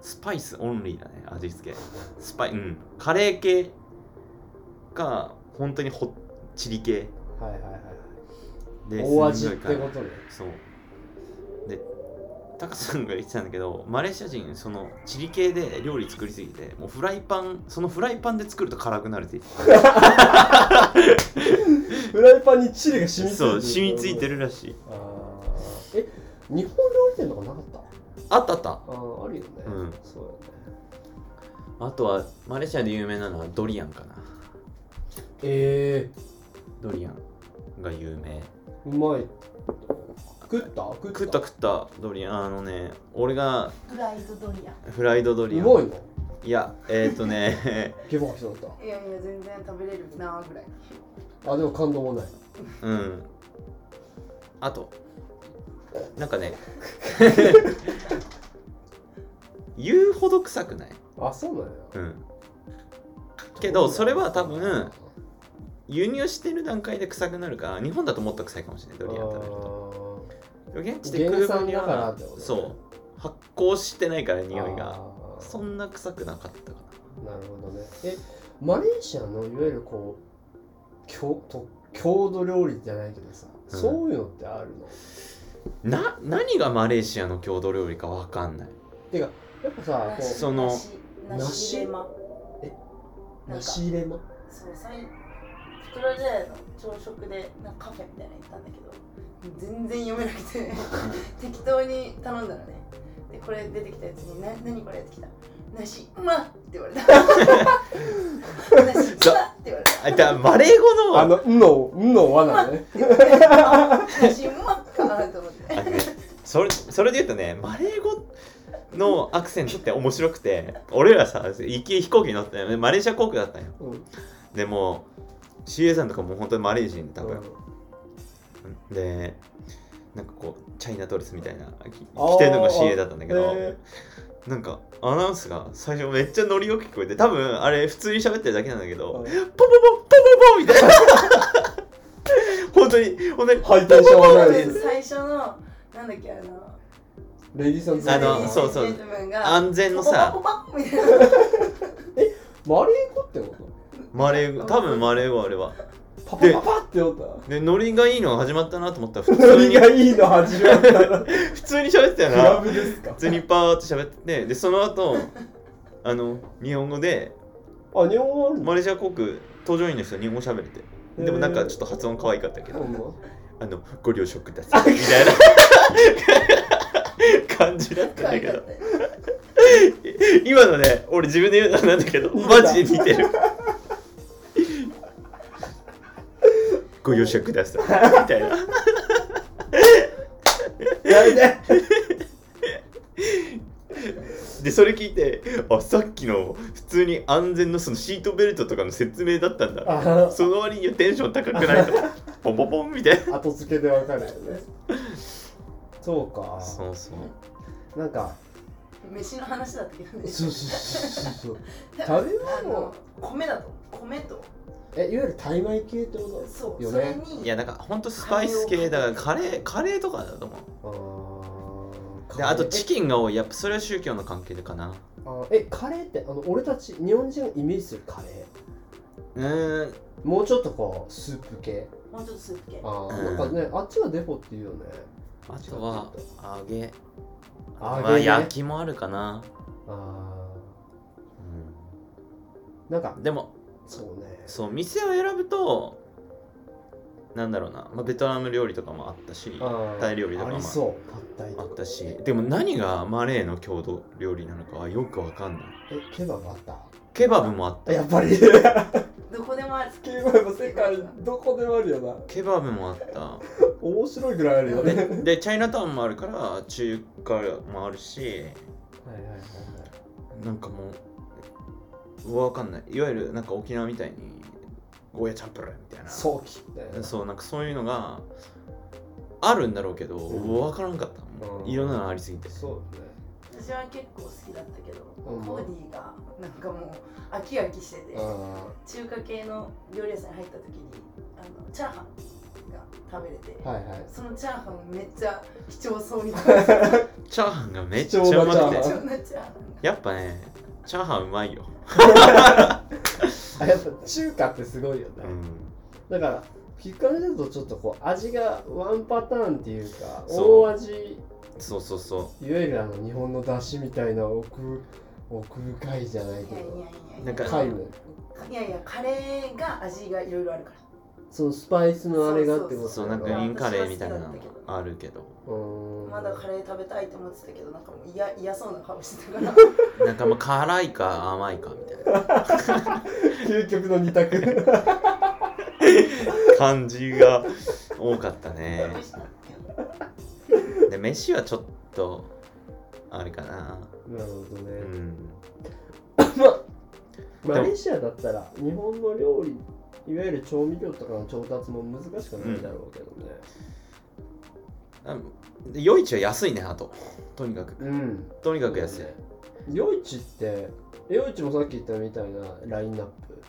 スパイスオンリーだね味付け。スパイうん。カレー系か本当にほっチリ系。はいはいはいで大味ってことね。そう。でタカさんが言ってたんだけどマレーシア人そのチリ系で料理作りすぎてもうフライパンそのフライパンで作ると辛くなるって言ってフライパンにチリが染みついてたそう染みついてるらしい。え日本料理店とかなかった？あったあった。あーあるよね、うん。そうよね。あとはマレーシアで有名なのはドリアンかな。えドリアンが有名。ー、うまい食った？食った？食った食った。ドリアン。あのね俺がフライドドリアフライドドリアン。うまいの？いやえっ、ー、とねゲボ吐きそうだっンいやいや全然食べれるなぐらい。たあでも感動もない。うん。あとなんかね 言うほど臭くない？あそうなんや。うん。けどそれは多分輸入してる段階で臭くなるから日本だともっと臭いかもしれないドリアン食べると現地で食う分に原産だからはってことね。そう。発酵してないから匂いが。そんな臭くなかったかな。るほどね。えマレーシアのいわゆるこう郷と郷土料理じゃないけどさ、うん。そういうのってあるの？なな何がマレーシアの郷土料理かわかんない。てかやっぱさこその梨梨レマ。え？梨入れまそう最プロジェの朝食でなんかカフェみたいなの行ったんだけど全然読めなくて 適当に頼んだのね。でこれ出てきたやつに「な何これ?」ってきた「梨うまっ!」って言われた。梨うまっ！って言われた。あだマレー語のあの「ん」の「ん」の罠ねって言われてあ梨うまっかなと思って。あのねそれそれで言うとねマレー語のアクセントって面白くて俺らさ行き飛行機に乗ってマレーシア航空だったんよ。うん。でも CA さんとかも本当にマレー人多分、でなんかこうチャイナドレスみたいな着てるのが CA だったんだけどへなんかアナウンスが最初めっちゃノリよく聞こえて多分あれ普通に喋ってるだけなんだけど、うんポポポポポポポみたいな。本当に本当にハイテンションはない最初のなんだっけあのレディーさんズあのそうそう。安全のさ。ポポポポポみたいな。マレー語ってこマレー語多分マレー語あれは。とパパパパって思った。でノリがいいのが始まったなと思ったら普ノリ通にがいいの始まったら 普通に喋ってたよクラなブですか？普通にパーって喋っててでその後あの日本語であ日本語あるの？マレーシア航空搭乗員の人日本語喋れて。でもなんかちょっと発音可愛かったけどあのご了承ください。みたいな。感じだったんだけど。今のね俺自分で言うのなんだけどマジで似てるご容赦ください。みたいな。やめて。でそれ聞いてあさっきの普通に安全のそのシートベルトとかの説明だったんだ。あその割にはテンション高くないと。ポンポンポンみたいな。後付けで分かるよね。そうか。そうそう。なんか。飯の話だったけどね。そうそうそうそう 食べあ物の米だと。米とえいわゆるタイ米系ってこそうよね？それにいやなんかほんとスパイス系だからカレーカレーとかだと思う。とあーであとチンキンが多い。やっぱそれは宗教の関係でかな。えカレーってあの俺たち日本人がイメージするカレうーん。ーもうちょっとこうスープ系？もうちょっとスープ系。あー、うん。なんかねあっちがデフォっていうよね。あとは揚げ。揚げね。まあ焼きもあるかな、あうーなんかん、でもそうねそう店を選ぶとなんだろうな、まあ、ベトナム料理とかもあったしタイ料理とかもあったしでも何がマレーの郷土料理なのかはよくわかんない。えケバブあった？ケバブもあった。やっぱり。どこでもある。ケバブ世界どこでもあるよな。ケバブもあった。面白いぐらいあるよね。はいはいででチャイナタウンもあるから中華もあるしはいはい。なんかもうわかんない。いわゆるなんか沖縄みたいにゴーヤチャンプルーみたいな。早期みたいな。そうなんかそういうのがあるんだろうけど、うん。わからんかったもううん。いろんなのありすぎて。そうね。私は結構好きだったけど、うん。コーディがなんかもう飽き飽きしてて、あ中華系の料理屋さんに入った時にあのチャーハン食べれて、はいはい。そのチャーハンめっちゃ貴重そうにチャーハンがめっちゃうまくて。なチャーハン。貴重なチャーハンやっぱねチャーハンうまいよ、あやっぱ中華ってすごいよね、うん、だから聞かれるとちょっとこう味がワンパターンっていうか大味。そうそうそう。いわゆるあの日本の出汁みたいな奥奥深いじゃないけど。いやいやいやいや。なんか貝の。いやいやカレーが味がいろいろあるから。そのスパイスのあれがってことそうなんかインカレーみたいなのあるけど。うーんまだカレー食べたいと思ってたけどなんかもう嫌嫌そうな顔してたから。なんかもう辛いか甘いかみたいな。究極の二択。感じが多かったね。で飯はちょっとあれかな。なるほどうね、ん マレーシアだったら日本の料理いわゆる調味料とかの調達も難しくないだろうけどね。うんで夜市は安いねあと。とにかく。うん。とにかく安い、夜市って夜市もさっき言ったみたいなラインナップ。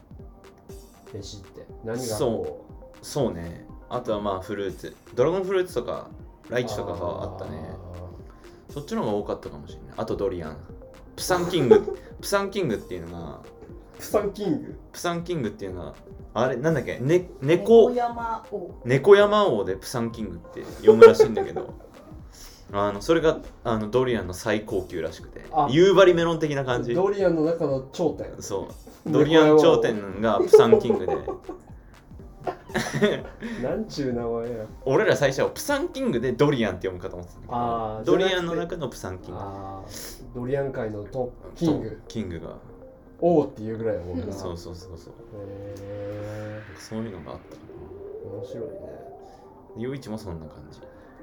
飯って。何がこそう。ね。あとはまあフルーツ。ドラゴンフルーツとかライチとかがあったね。そっちの方が多かったかもしれない。あとドリアン。プサンキング。プサンキングっていうのがプサンキング？プサンキングっていうのはあれなんだっけ、ね、猫山を猫山王でプサンキングって読むらしいんだけどあのそれがあのドリアンの最高級らしくて。あ。夕張メロン的な感じ。ドリアンの中の頂点。そう。ドリアン頂点がプサンキングで。なんちゅう名前や。俺ら最初はプサンキングでドリアンって読むかと思ってたんだけあーどドリアンの中のプサンキング。あードリアン界のトップキング。キングが。王っていうぐらいやもんな。そうそうそうそう。へそういうのがあったー面白いね。夜市もそんな感じ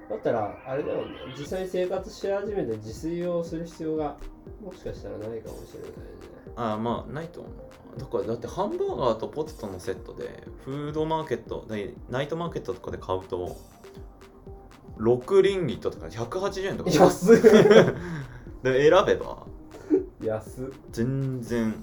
だったらあれだよね。実際に生活し始めて自炊をする必要がもしかしたらないかもしれないね。ああまあないと思う。だからだってハンバーガーとポテトのセットでフードマーケットでナイトマーケットとかで買うと6リンギットとか180円とか。安っ。で選べば 安っ。全然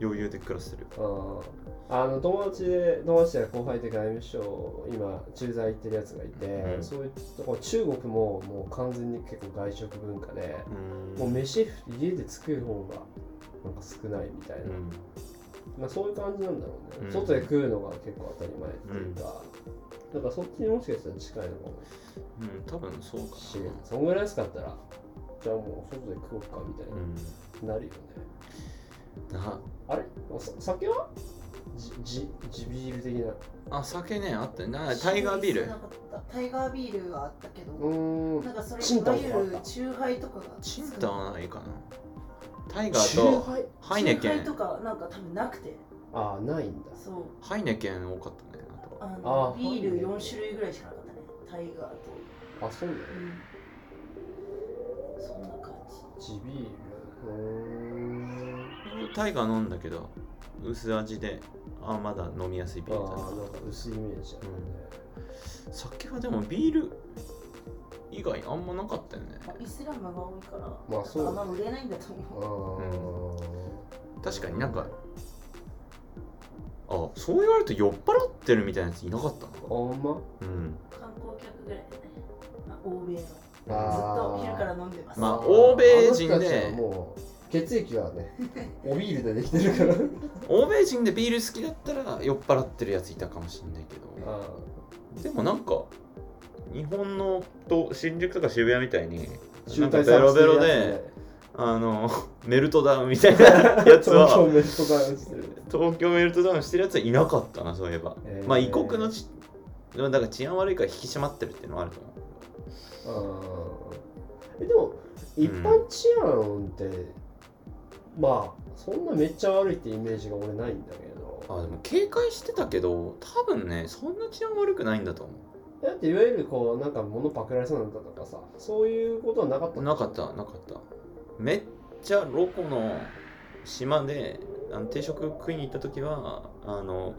余裕で暮らせる。あーあの友達で友達や後輩で外務省今駐在行ってるやつがいて、うん。そういうとこ中国ももう完全に結構外食文化で、うん。もう飯家で作る方がなんか少ないみたいな、うん。まあ、そういう感じなんだろうね、うん。外で食うのが結構当たり前っていうか、だからそっちにもしかしたら近いのかも。うん。多分そうかしそんぐらい安かったらじゃあもう外で食おうかみたいなな、なるよね。うんな。あれ？おさ酒は？じじ地ビール的な。あ酒ねあったね。なタイガービール。なかった。タイガービールはあったけど、うーん。なんかそれチンタいわゆるチューハイとかがチンタはないかな。タイガーーとハイネケン。とかなんか多分なくて。ああないんだ。そう。ハイネケン多かったねあとああーのビールハイネケン4種類ぐらいしかなかったね。タイガーと、あそうなの？うん、そんな感じ。地ビールタイガー飲んだけど薄味であまだ飲みやすいビあールだ。なあなんか薄いイメージだね、酒はでもビール以外あんまなかったよね。まあイスラムが多いから、まあそう。あんま売れないんだと思う。ああ、確かになんかあそう言われると酔っ払ってるみたいなやついなかったな。ほんま？うん。観光客ぐらいでね、まあ、欧米の。ずっと昼から飲んでます、まあ欧米人でもう血液はねおビールでできてるから。欧米人でビール好きだったら酔っ払ってるやついたかもしれないけど。あでもなんか日本のと新宿とか渋谷みたいにーなんかベロベロであのメルトダウンみたいなやつ東京は東京メルトダウンしてるやつはいなかったなそういえば、へーまあ異国のちでもだから治安悪いから引き締まってるっていうのはあると思うあ。でも一般治安って、まあそんなめっちゃ悪いってイメージが俺ないんだけど。あでも警戒してたけど多分ねそんな治安悪くないんだと思だっていわゆるこうなんか物パクられそうなんだとかさそういうことはなかったうなかったなかった。めっちゃロコの島であの定食食いに行った時はあの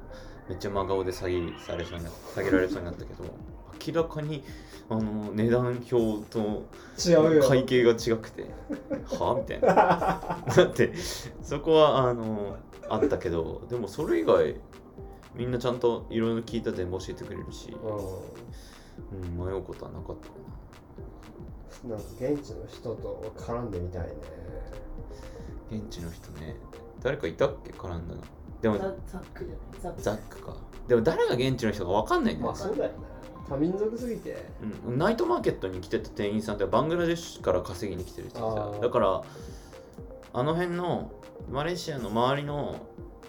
めっちゃ真顔で詐欺されそうにな下げられそうになったけど明らかにあの値段表と違うよ。会計が違くてはみたいな。だってそこはあのあったけどでもそれ以外みんなちゃんといろいろ聞いた全部教えてくれるし、ううん、迷うことはなかったな。んか現地の人と絡んでみたいね。な現地の人ね。誰かいたっけ？絡んだのでもザザックじゃない？ザック。ザックか。でも誰が現地の人か分かんないんだよ。ねまあそうだよね。多民族すぎて。うん、ナイトマーケットに来てた店員さんってバングラデシュから稼ぎに来てる人あー。だからあの辺のマレーシアの周りの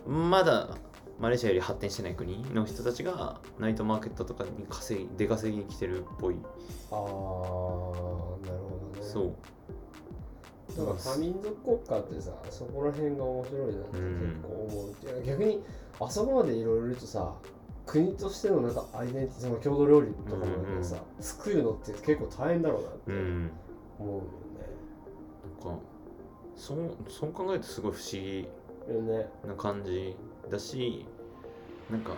まだマレーシアより発展してない国の人たちがナイトマーケットとかに稼ぎ出稼ぎに来てるっぽい。ああなるほどね。そうだから多民族国家ってさそこら辺が面白いなって結構思うっていう。か逆にあそこまでいろいろとさ国としてのなんかアイデンティティその郷土料理とかもなん作るのって結構大変だろうなってうん思うよなんかそうそう考えるとすごい不思議ね。ね。な感じだしなんか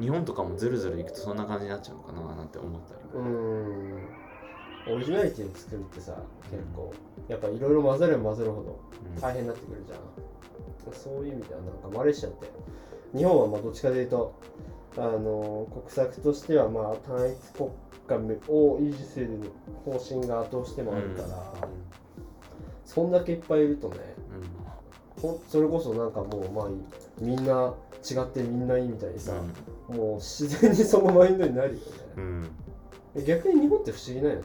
日本とかもずるずるいくとそんな感じになっちゃうのかななんて思ったりうもん。オリジナリティを作るってさ結構やっぱいろいろ混ぜれば混ぜるほどうん。大変になってくるじゃん。そういう意味ではなんかマレーシアって日本はまあどっちかというとあの国策としてはまあ単一国家を維持する方針が後押してもあるから、そんだけいっぱいいるとねほんそれこそなんかもうまあみんな違ってみんないいみたいにさ、もう自然にそのマインドになるよね。うん。うんうん逆に日本って不思議だよね。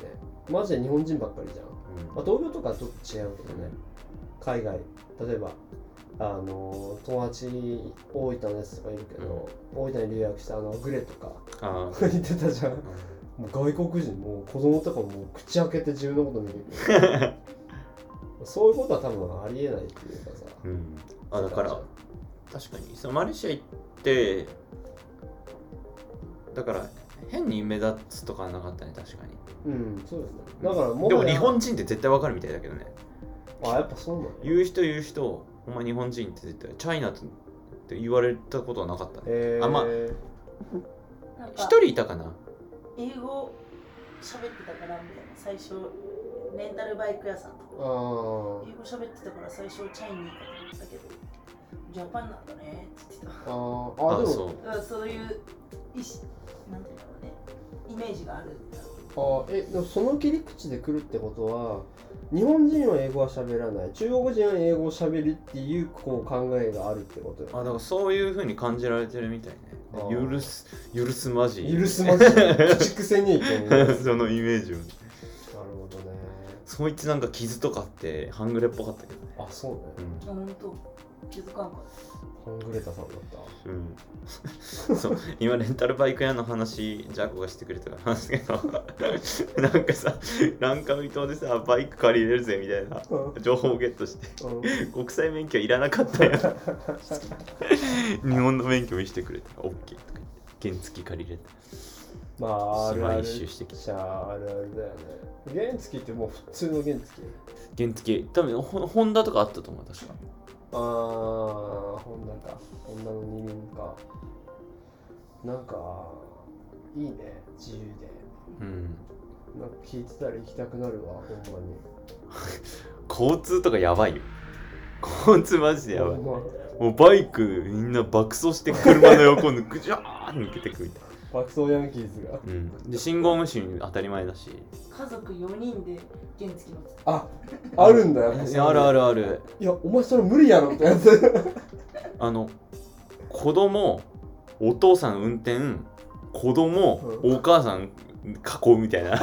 マジで日本人ばっかりじゃん、うんまあ、同僚とかはちょっと違うけどね。海外。例えばあの友達大分のやつとかいるけど、大分に留学したあのグレとかああ言ってたじゃん。もう外国人もう子供とかもう口開けて自分のこと見る。そういうことは多分ありえないっていうかさ。うん。あだから確かに。そのマレーシア行ってだから変に目立つとかはなかったね確かにうんそうですね。だからもでも日本人って絶対わかるみたいだけどね。あやっぱそうなの言う人言う人お前日本人って絶対チャイナって言われたことはなかったね。えー、あまあ一人いたかな。英語喋ってたからみたいな。最初レンタルバイク屋さんとか。英語喋ってたから最初チャイニーかと思ったけどジャパンなんだねって言ってあー。あでもそう。そういう意思なんていうんだろうねイメージがあるあえでもその切り口で来るってことは日本人は英語は喋らない。中国人は英語を喋るっていうこう考えがあるってことよ、あだからそういうふうに感じられてるみたいあー。ね許す許すまじ許すまじ口癖 にいけんなるそのイメージをほどね。そいつなんか傷とかって半グレっぽかったけどね。あそうね。うん。あ本当気づかんかっハングレタさんだった。うん、そう。今レンタルバイク屋の話ジャコがしてくれたからなんですけど。なんかさランカウイ島でさバイク借りれるぜみたいな。う情報をゲットして。ん。国際免許いらなかったよ。日本の免許見せてくれた。OK とか言って。原付借りれた。まああるある島一周してきじゃああるあるだよね。原付ってもう普通の原付？原付。多分ホホンダとかあったと思う確かああホンダかホンダの二輪か。なんかいいね自由で。うん。なんか聞いてたら行きたくなるわほんまに。交通とかやばいよ。交通マジでやばい。ほんま。もうバイクみんな爆走して車の横にぐじゃー抜けてくみたい爆走ヤンキーズが。な、うん、で信号無視当たり前だし。た家族4人で原付乗ってああるんだよいやあるあるある。いやお前それ無理やろってやつ あの子供お父さん運転子供、うお母さん囲うみたいな。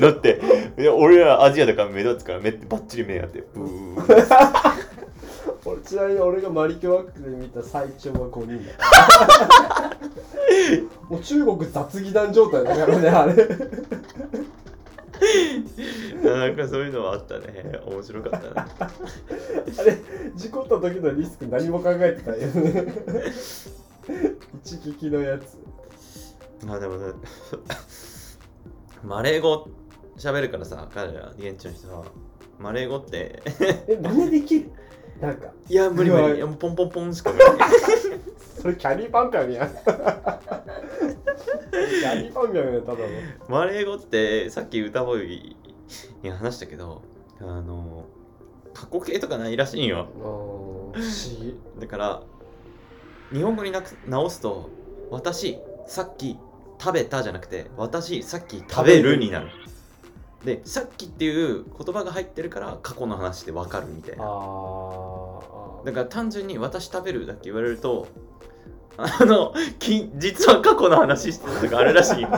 だって。いや俺らアジアだから目立つから目ってバッチリ目やってブー 俺ちなみに俺がマリキュワックで見た最長は5人だ。もう中国雑技団状態だからねあれ。なんかそういうのはあったね。面白かったな あれ事故った時のリスク何も考えてないよね。一撃のやつ。あでもねマレー語喋るからさ彼ら現地の人は。マレー語って。え真似できる？なんか。いや無理無理。いやもうポンポンポンしか無理それキャリーパンカーやん。キャリーパンカーやんただの。マレー語ってさっき歌ボーイに話したけどあの過去形とかないらしいんよ。だから日本語になく直すと私さっき食べたじゃなくて私さっき食べるになる。でさっきっていう言葉が入ってるから過去の話でわかるみたいあなーだから単純に私食べるだけ言われるとあのき実は過去の話してるとかあるらしい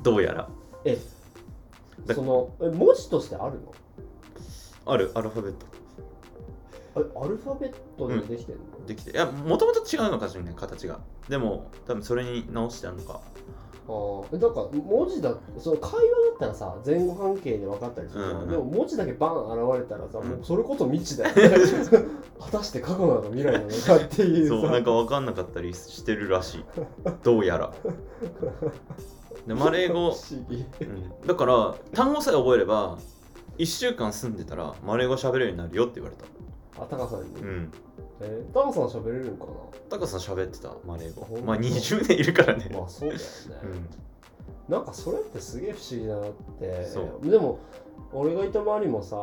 どうやら。えだそのえ文字としてあるの？あるアルファベット。あアルファベットでできてるの、できていやもともと違うのかもしれない形が。でも多分それに直してあるのかあー。えなんか文字だその会話だったらさ前後関係で分かったりするじゃん、うんうん。でも文字だけバン現れたらさ、うん。もうそれこそ未知だよね。果たして過去なのか未来なのかっていうさ。そうなんか分かんなかったりしてるらしい。どうやら。でマレー語、うん。だから単語さえ覚えれば1週間住んでたらマレー語喋れるようになるよって言われた。あタカさんに、うんえー、タカさん喋れるのか高さん喋ってたマレー語ま？あ20年いるからね。なまあそうだよね、うん。なんかそれってすげえ不思議だなって。そう。でも俺がいた周りもさ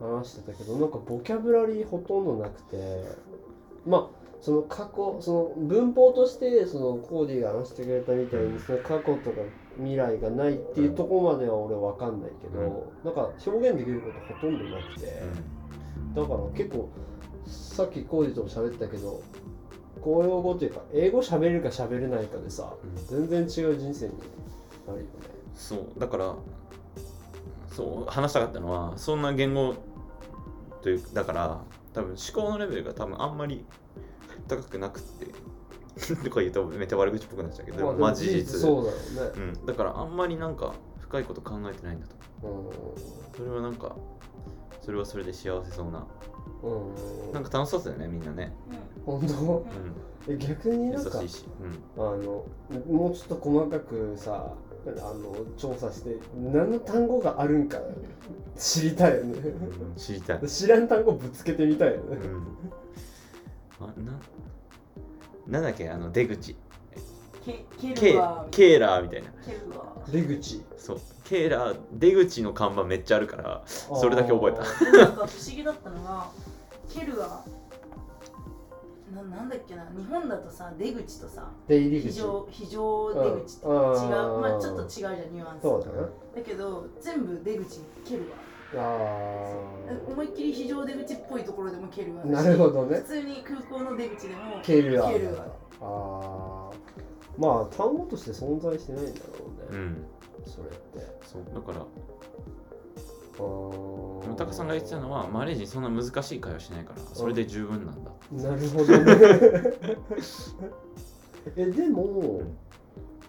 話してたけどなんかボキャブラリーほとんどなくて。まあその過去その文法としてそのコーディが話してくれたみたいにその過去とか未来がないっていうところまでは俺わかんないけど、うん。なんか表現できることほとんどなくて、だから結構さっきコーディとも喋ったけど公用語というか英語喋れるか喋れないかでさうん全然違う人生になるよね。そうだからそう話したかったのはそんな言語というだから多分思考のレベルが多分あんまり高くなくってとか言うとめっちゃ悪口っぽくなっちゃうけど、まあ事実。そうだろうね。うん、だからあんまりなんか深いこと考えてないんだと。それはなんかそれはそれで幸せそうなうんうんなんか楽しそうだよねみんなね、本当？うえ逆になんかしいし、うん、あのもうちょっと細かくさあの調査して何の単語があるんか知りたいよね。うん知りたい、知らん単語ぶつけてみたいよね。うん、あななんだっけ？あの出口。ケケケーラーみたいな。出口？そうケーラー出口の看板めっちゃあるからそれだけ覚えた。なんか不思議だったのがケルはななんだっけな日本だとさ出口とさ出入り口。非常非常出口って違う、うんまあちょっと違うじゃんニュアンス。そうだなだけど全部出口にケルはあ思いっきり非常出口っぽいところでもケルはーなるほどね。普通に空港の出口でもケルアケルはあー。まあ単語として存在してないんだろうね、うんそれって。そう。だからあー。タカさんが言ってたのはマレー人そんな難しい会話しないからそれで十分なんだ。なるほどね。えでも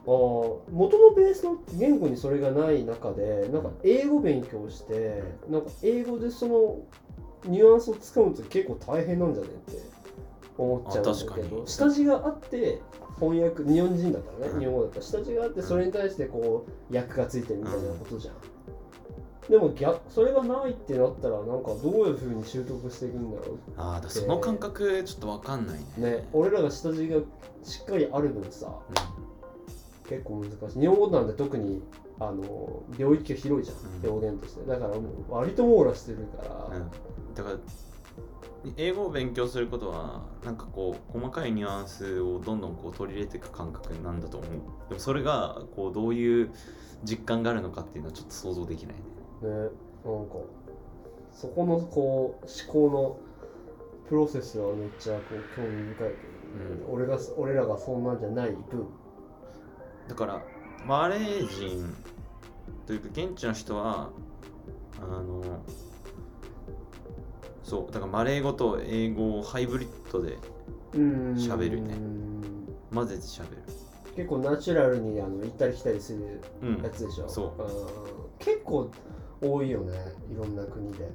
あー元のベースの言語にそれがない中でなんか英語勉強してなんか英語でそのニュアンスをつかむと結構大変なんじゃねって思っちゃうんだけど下地があって翻訳日本人だからね、うん。日本語だったら。下地があってそれに対してこう訳がついてるみたいなことじゃん、でも逆それがないってなったらなんかどういうふうに習得していくんだろうああその感覚ちょっとわかんないね。ね、俺らが下地がしっかりある分さ結構難しい。日本語なんて特にあの領域が広いじゃん、うん。表現として。だからもう割と網羅してるから、うんうん。だから英語を勉強することはなんかこう細かいニュアンスをどんどんこう取り入れていく感覚なんだと思う。でもそれがこうどういう実感があるのかっていうのはちょっと想像できないね。ねなんかそこのこう思考のプロセスはめっちゃこう興味深いけど、ね。俺が俺らがそんなんじゃない分。だからマレー人というか現地の人はあのそうだからマレー語と英語をハイブリッドでうん。喋るね。混ぜて喋る。結構ナチュラルにあの行ったり来たりするうんやつでしょ、そう。ん。結構多いよねいろんな国で。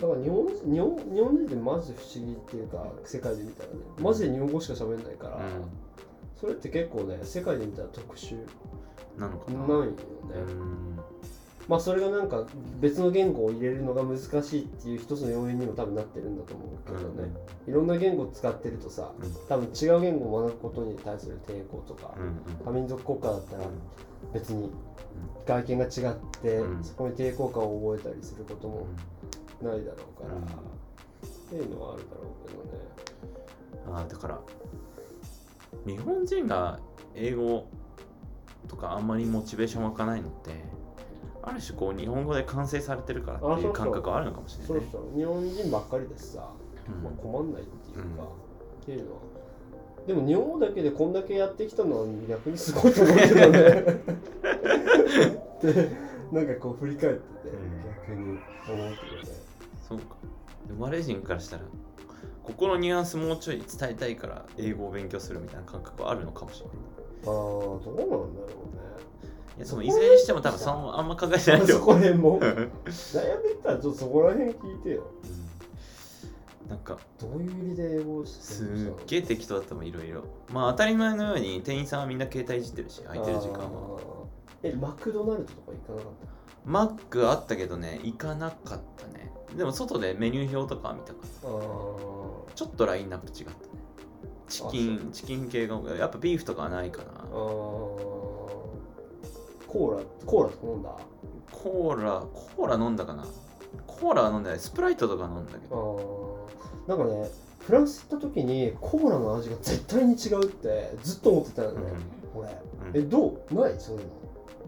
だから日本日本日本人ってマジで不思議っていうか世界で見たらね。マジで日本語しか喋んないから、うそれって結構ね世界で見たら特殊んなのかな。ないよね、うんまあそれがなんか別の言語を入れるのが難しいっていう一つの要因にも多分なってるんだと思うけどね、いろんな言語を使ってるとさうん。多分違う言語を学ぶことに対する抵抗とか、うん多民族国家だったら別に外見が違って、うん。そこに抵抗感を覚えたりすることもないだろうから、っていうのはあるだろうけどね。あーだから日本人が英語とかあんまりモチベーション湧かないのってある種こう日本語で完成されてるからっていう感覚はあるのかもしれないね。そうそう。日本人ばっかりですさ、うん。まあ、困んないっていうか、うん。っていうのは。でも日本語だけでこんだけやってきたのは逆にすごいと思うけどね。ってなんかこう振り返ってて、逆に思うけどね。そうか。でマレー人からしたらここのニュアンスもうちょい伝えたいから英語を勉強するみたいな感覚はあるのかもしれない。ああどうなんだろうねいやそのいずれにしても多分そのあんま考えてないとそこら辺も。悩みったらちょっとそこら辺聞いてよ。うんなんかどういう意味で英語をしてすっげえ適当だったもんいろいろ。まあ当たり前のように店員さんはみんな携帯いじってるし空いてる時間は。えマクドナルドとか行かなかっマックあったけどね行かなかったね。でも外でメニュー表とかは見たからた。あちょっとラインナップ違ったね。チキンチキン系がやっぱビーフとかはないかなコーラコーラとか飲んだ？コーラコーラ飲んだかな？コーラは飲んでない。スプライトとか飲んだけあどー。なんかねフランス行った時にコーラの味が絶対に違うってずっと思ってたのね、俺。うん。えどう？ない？そういうの。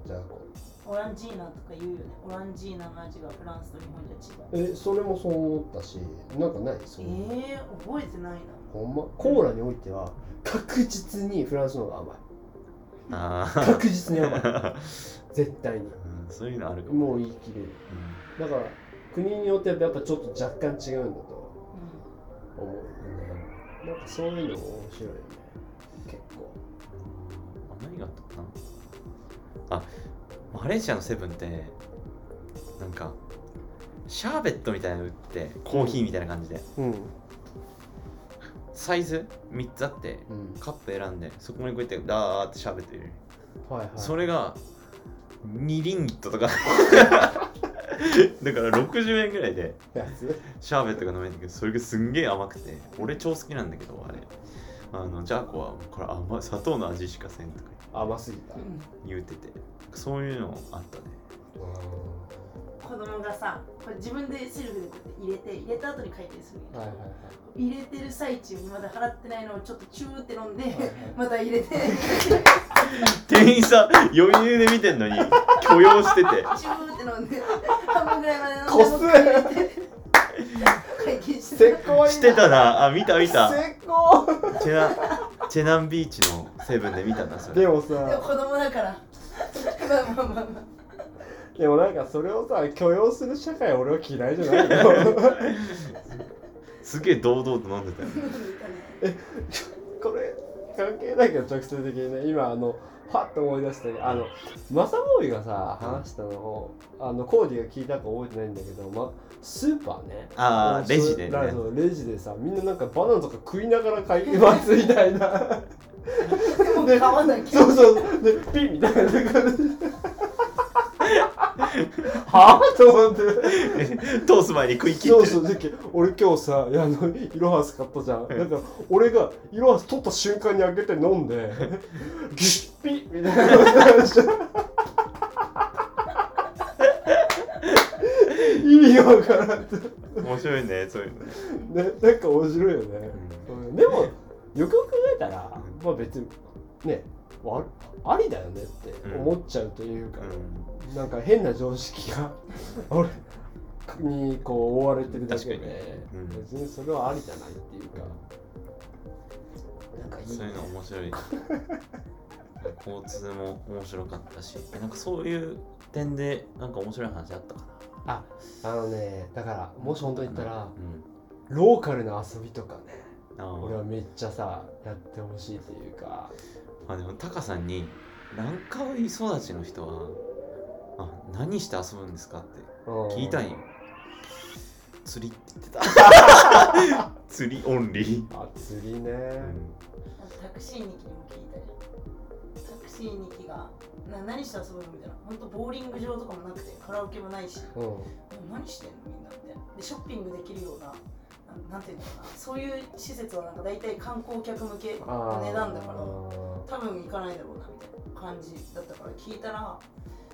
じゃあこオランジーナとか言うよね。オランジーナの味がフランスと日本じゃ違うう。えそれもそう思ったしなんかない？そういうの。えー、覚えてないな。ほんま？コーラにおいては確実にフランスの方が甘いああ確実に甘い。絶対に。そういうのあるかも、もう言い切れる。だから国によってやっぱちょっと若干違うんだと思う。よねなんかそういうのも面白いよね。結構。あ何があったかな。あマレーシアのセブンってなんかシャーベットみたいなの売ってコーヒーみたいな感じで。うんサイズ？3つあってうん。カップ選んでそこにこうやってダーってシャーベット入れる、はいはい。それが2リンギットとか。だから60円ぐらいでシャーベットが飲めるんだけどそれがすんげえ甘くて俺超好きなんだけどあれ。あのジャーコはこれ甘い砂糖の味しかせんとか甘すぎた、言うてて。そういうのあったね子供がさこれ自分でセルフでこうやって入れて入れた後に回転するんやはいはい入れてる最中にまだ払ってないのをちょっとチューって飲んで、はいはい。また入れて。店員さん余裕で見てんのに許容してて。チューって飲んで半分ぐらいまで飲んでこすもう一回入れて会計して。せっこいしてたな。あ見た見た。せっこチェナチェナンビーチのセブンで見たなそれ。でもでもさ子供だから。まあまあまあまあでもなんかそれをさ許容する社会俺は嫌いじゃないよ すげえ堂々と飲んでたよね。飲んでたねこれ関係ないけど直接的にね今あのパッと思い出したけどあのマサボーイがさ話したのをあのコーディが聞いたか覚えてないんだけど、ま、スーパーね。あーレジでね。レジでさみんななんかバナナとか食いながら買いますみたいな。でも買わなきゃそうそう。でピッみたいな感じはあ？と思って。通す前に食い切って。るそうそうでけ俺今日さいやあのイロハス買ったじゃん。だから俺がイロハス取った瞬間に開けて飲んで ギュッピッみたいな感じ意味がわからん。って面白いねそういうのね。ねなんか面白いよね、うん。でもよくよく考えたらまあ別にねあありだよねって思っちゃうというか、なんか変な常識が 俺にこう覆われてるだけで、確かに。うん。別にそれはありじゃないっていうか、なんかいい、ね、そういうの面白い 交通も面白かったし。なんかそういう点でなんか面白い話あったかああのねだからもし本当にな言ったらうん。ローカルな遊びとかね俺はめっちゃさやってほしいというかあでもタカさんにランカウイ育ちの人はあ何して遊ぶんですかって聞いたんよ。釣りって言ってた。釣りオンリー、あ釣りね、タクシーニキにも聞いたよ。タクシーニキがな何して遊ぶのみたいな。本当ボーリング場とかもなくてカラオケもないし。うん。何してんのみんなみたいなでショッピングできるようななんていうのかなそういう施設はなんか大体観光客向けの値段だから多分行かないだろうなみたいな感じだったから聞いたら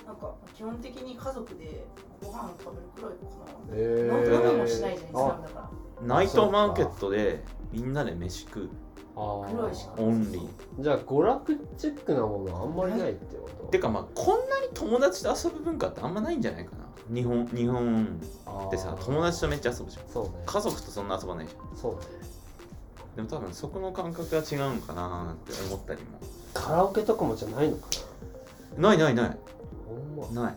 なんか基本的に家族でご飯食べるくらいかな、え飲むもしないじゃんイスラムだから。ナイトマーケットでみんなで飯食うあ黒いしか。オンリー。じゃあ娯楽チックなものはあんまりないってこと？てかまあこんなに友達と遊ぶ文化ってあんまないんじゃないかな日本日本ってさ友達とめっちゃ遊ぶじゃん。そうね。家族とそんな遊ばないじゃん。そうね。でも多分そこの感覚が違うんかなって思ったりも。カラオケとかもじゃないのかな？いないない。なほんま。ない。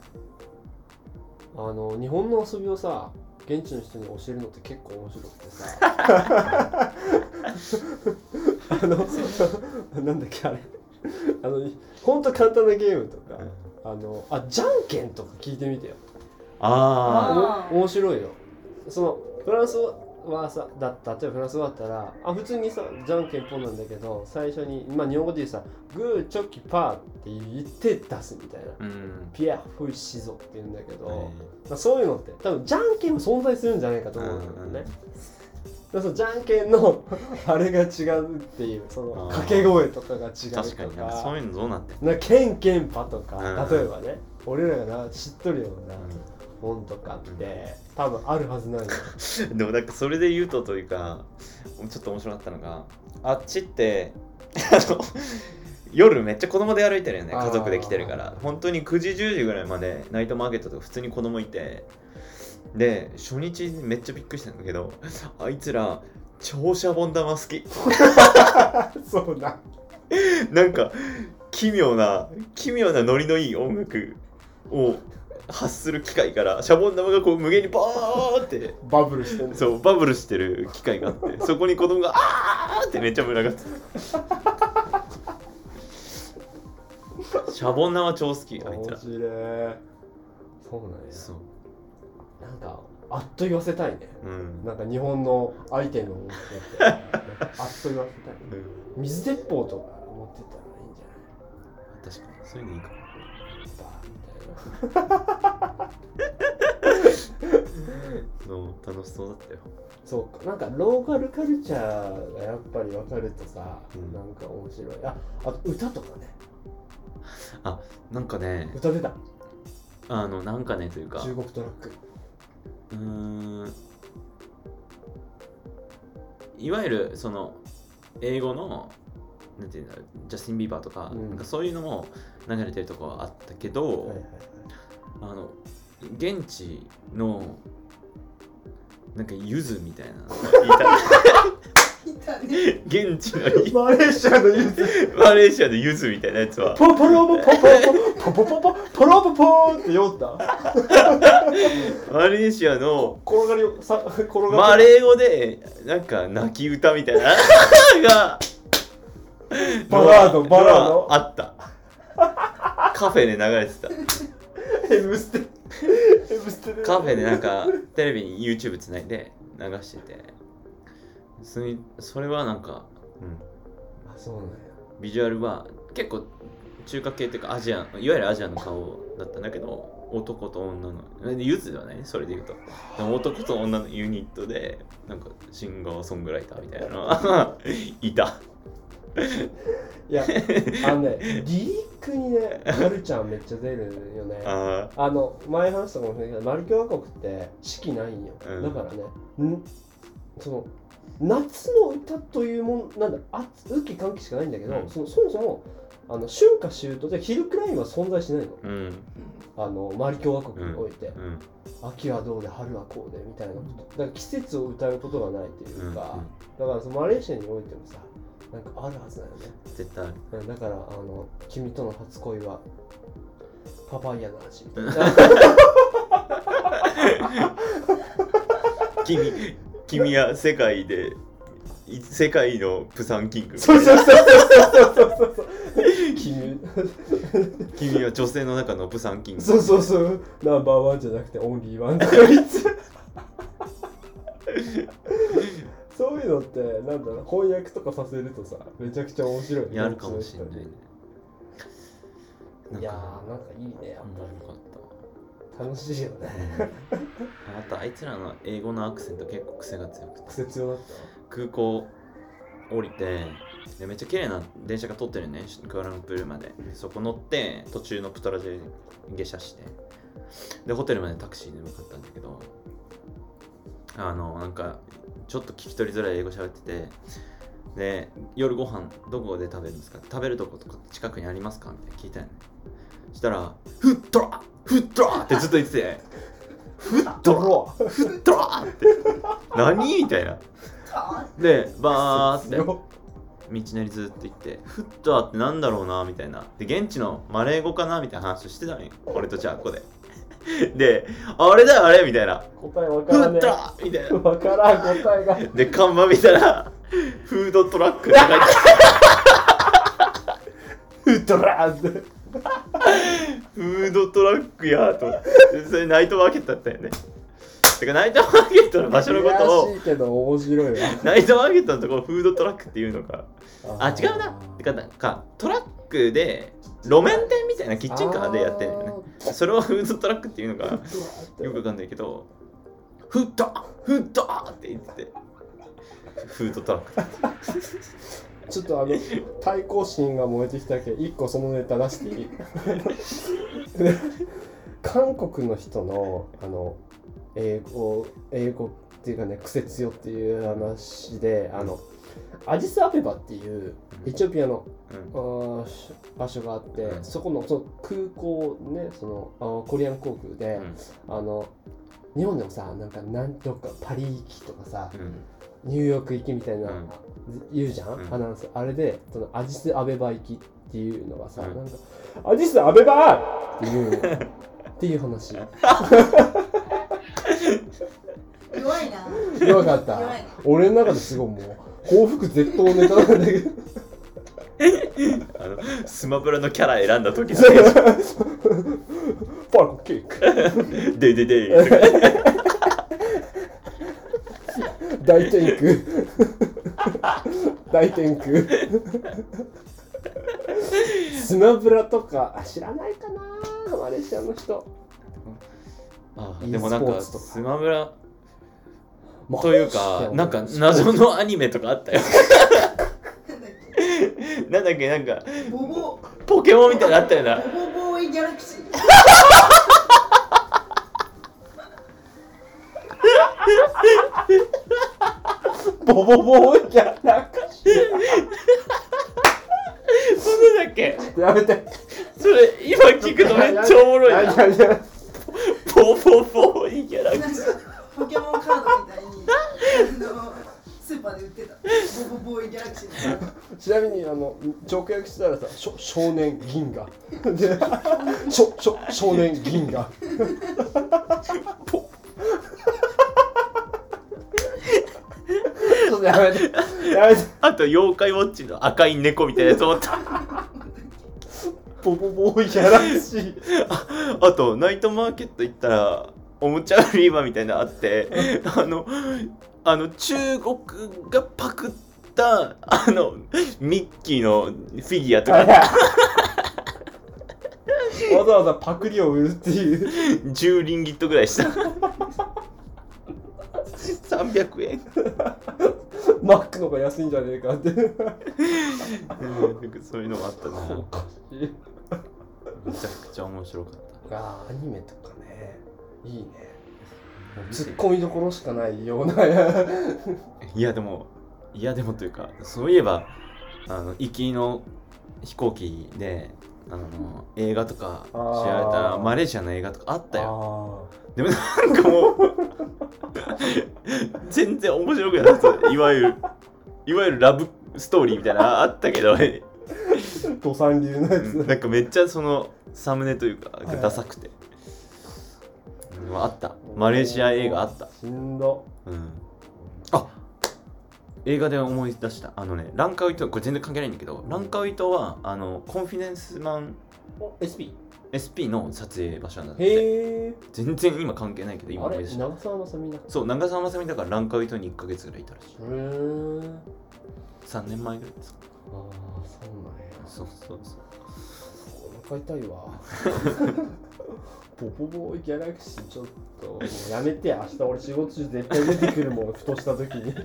あの日本の遊びをさ現地の人に教えるのって結構面白くてさ。あのなんだっけあれ。あのほんと簡単なゲームとか、あのあじゃんけんとか聞いてみてよああお面白いよ。そのフランスはさだ例えばフランス語だったらあ普通にさじゃんけんぽんなんだけど最初にまあ日本語で言うさグーチョキパーって言って出すみたいな。あうん。ピアフイシゾって言うんだけど、えまあ、そういうのって多分じゃんけんも存在するんじゃないかと思うんだけどね、そのじゃんけんの あれが違うっていうその掛け声とかが違うとか。確かにそういうのどうなってんなケンケンパとか、うん。例えばね俺らがな知っとるようなもんとかっての多分あるはずなんよ。の でもなんかそれで言うとというかちょっと面白かったのがあっちってあの夜めっちゃ子供で歩いてるよね。家族で来てるから。本当に9時10時ぐらいまでナイトマーケットとか普通に子供いて。で初日めっちゃびっくりしたんだけどあいつら超シャボン玉好き。そうだ。なんか奇妙な奇妙なノリのいい音楽を発する機械からシャボン玉がこう無限にバーってバブルしてんの。そうバブルしてる機械があってそこに子供があーってめっちゃ群がってたシャボン玉超好きあいつら。面白い。そうなんや。そう。なんかあっと言わせたいね。うん、なんか日本のアイテムを持っ あっと言わせたい。うん。水鉄砲とか持ってったらいいんじ確かに。そういうのいいかも そう。楽しそうだったよ。そうか。なんかローカルカルチャーがやっぱり分かるとさ、うん。なんか面白い。ああと歌とかね。なんかね。歌出た。あのなんかねというか。中国トラック。うーん。いわゆるその英語のなんていうんだろうジャスティン・ビーバーとか,、うん。なんかそういうのも流れてるとこはあったけど、はいはいはい。あの現地のなんかゆずみたいな。のがいいたね。た現地のいマレーシアのユースマレーシアのゆずみたいなやつは。ポポロポポポポポポポポロポポーって酔ったマレーシアの転がりをさ転がマレー語でなんか泣き歌みたいながバラードバラード？あった。カフェで流れてた。ステステで。カフェでなんかテレビに YouTube つないで流してて。それそれはなんか、うん、あそうなんや。ビジュアルは結構中華系っていうかアジアンいわゆるアジアの顔だったんだけど男と女のユズではないねそれで言うと。男と女のユニットでなんかシンガーソングライターみたいなのがいたいやあのねリリックにねカルチャーめっちゃ出るよね。ああの前話したかもしれないけどマル共和国って四季ないんよ、うん。だからねん？その夏の歌というもんなんだ。あ雨季寒季しかないんだけど、うん。そのそもそもあの春夏秋冬で昼くらいには存在しないの。ーうん。あのマリ共和国において、うん。秋はどうで春はこうでみたいなこと。だから季節を歌うことがないっていううん。か、だからそのマレーシアにおいてもさなんかあるはずだよね。絶対ある。うんだからあの君との初恋はパパイヤの味。みたいな君君は世界でい世界のプサンキング。そうそうそうそうそうそうそう。君君は女性の中のプサンキング。そうそうそう。ナンバーワンじゃなくてオンリーワンとか言ってそういうのってなんだろう翻訳とかさせるとさめちゃくちゃ面白いね。やるかもしれないね。いやーなんかいいねやっ面白かっぱ。り楽しいよね。たあとあいつらの英語のアクセント結構癖が強くて。癖強だっ空港降りてでめっちゃ綺麗な電車が通ってるね。クアラルンプールまで。そこ乗って途中のプトラジェ下車して。でホテルまでタクシーで向かったんだけど。あのなんかちょっと聞き取りづらい英語喋ってて。で夜ご飯どこで食べるんですか？食べるとことか近くにありますか？みたいな。聞いたよねそしたら「フットラフットラ!」ってずっと言ってて「フットラフットラ!」って。何？みたいな。あでバーって。よ道なりずっと行って。フットラってなんだろうな？みたいな。で現地のマレー語かな？みたいな話をしてたのよ。俺とジャッコで であれだよあれみたいな。答えわフからねットラみたいな。えわからん答えが。で看板見たらフードトラックって書いてあ フットラーってるフードトラックやと。思ってでそれナイトマーケットだったよね。てかナイトマーケットの場所のことをけど面白いわ。ナイトマーケットのところをフードトラックっていうのか。あ違うな。てかなんかトラックで路面店みたいなキッチンカーでやってるよね。それをフードトラックっていうのかよくわかんないけどフットフットって言ってて。フードトラック。ちょっとあの対抗心が燃えてきたけ。ど一個そのネタ出していい？で韓国の人のあの英語英語っていうかね癖強っていう話であのアジスアベバっていうエチオピアのうん。場所があって、うん。そこのその空港ねそのコリアン航空で、あの日本でもさなんかなんとかパリ行きとかさうん。ニューヨーク行きみたいな、うん。言うじゃん、うん。アナウンス。あれでそのアジスアベバ行きっていうのがさ、うん。なんかアジスアベバっていうの。っていう話。弱いな。弱かった。弱い。な俺の中ですごいもう幸福絶倒ネタなんだけど。あのスマブラのキャラ選んだ時の。パーコケーク。ででで。とか大天空大天空スマブラとかあ知らないかなマレーシアの人。あ e でもなんか。スマブラというかなんか謎謎のアニメとかあったよ。なんだっけ？なんかボボ。ポケモンみたいなのあったよな。ボボボーイギャラクシー。ボボボーイじゃなくそんなんだっけ？やめて。それ今聞くとめっちゃおもろいな。やめてやめてポポポいいキャラクなんかポケモンカードみたいにあのスーパーで売ってた。ボボボーイギャラクシーの。カードちなみにあの直訳したらさしょ少年銀河。でしょしょ少年銀河。ちょっとやめて。やめて。あと妖怪ウォッチの赤い猫みたいなやつ思った。ボボボーイギャラクシー。あとナイトマーケット行ったらおもちゃ売り場みたいなのあってあのあの中国がパクったあのミッキーのフィギュアとか。わざわざパクリを売るっていう。10リンギットぐらいした。300円。マックの方が安いんじゃねえかって。そういうのもあったな。おかしい。めちゃくちゃ面白かった。あーアニメとかねいいね。ツッコミどころしかないような。いやでもいやでもというかそういえばあの行きの飛行機であの映画とか知られたマレーシアの映画とかあったよ。よでもなんかもう全然面白くなかったいわゆるいわゆるラブストーリーみたいなのあったけど。土産流のやつ。なんかめっちゃそのサムネというかはいダサくて、うんあった。マレーシア映画あった。しんど。うん。あ映画で思い出した。あのねランカウイ島これ全然関係ないんだけどランカウイ島はあのコンフィデンスマン SP SP の撮影場所なんだってへえ。全然今関係ないけど今あれ？思い出した。長澤まさみだそう長澤まさみだからランカウイ島に1ヶ月ぐらいいたらしい。へえ。3年前ぐらいですか。ああそうなんや。そうそうそう。お腹痛いわ ポポボーイギャラクシーちょっともうやめて明日俺仕事中絶対出てくるもんふとした時に。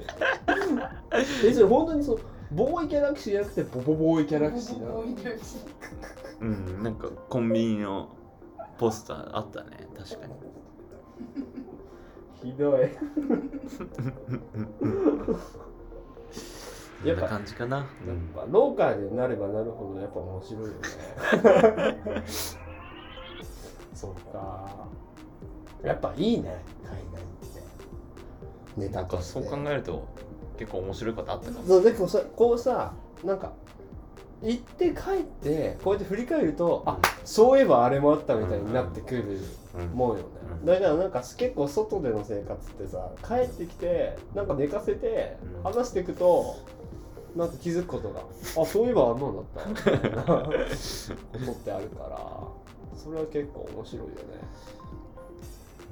えそれ本当にそうボーイギャラクシーじゃなくてポポボーイギャラクシーなボボボーイギャラクシーうんなんかコンビニのポスターあったね確かに。ひどい。こんな感じかな。やっぱローカルになればなるほどやっぱ面白いよね そうか。やっぱいいね。海外って。ネなんかタとして。そう考えると結構面白いことあったかも。そうでもさこうさなんか行って帰ってこうやって振り返るとあそういえばあれもあったみたいになってくる。うん。もんよね、うん。だからなんか結構外での生活ってさ帰ってきてなんか寝かせてうん。話していくとなんか気づくことがあそういえばあんなんだった。ことってあるからそれは結構面白いよね。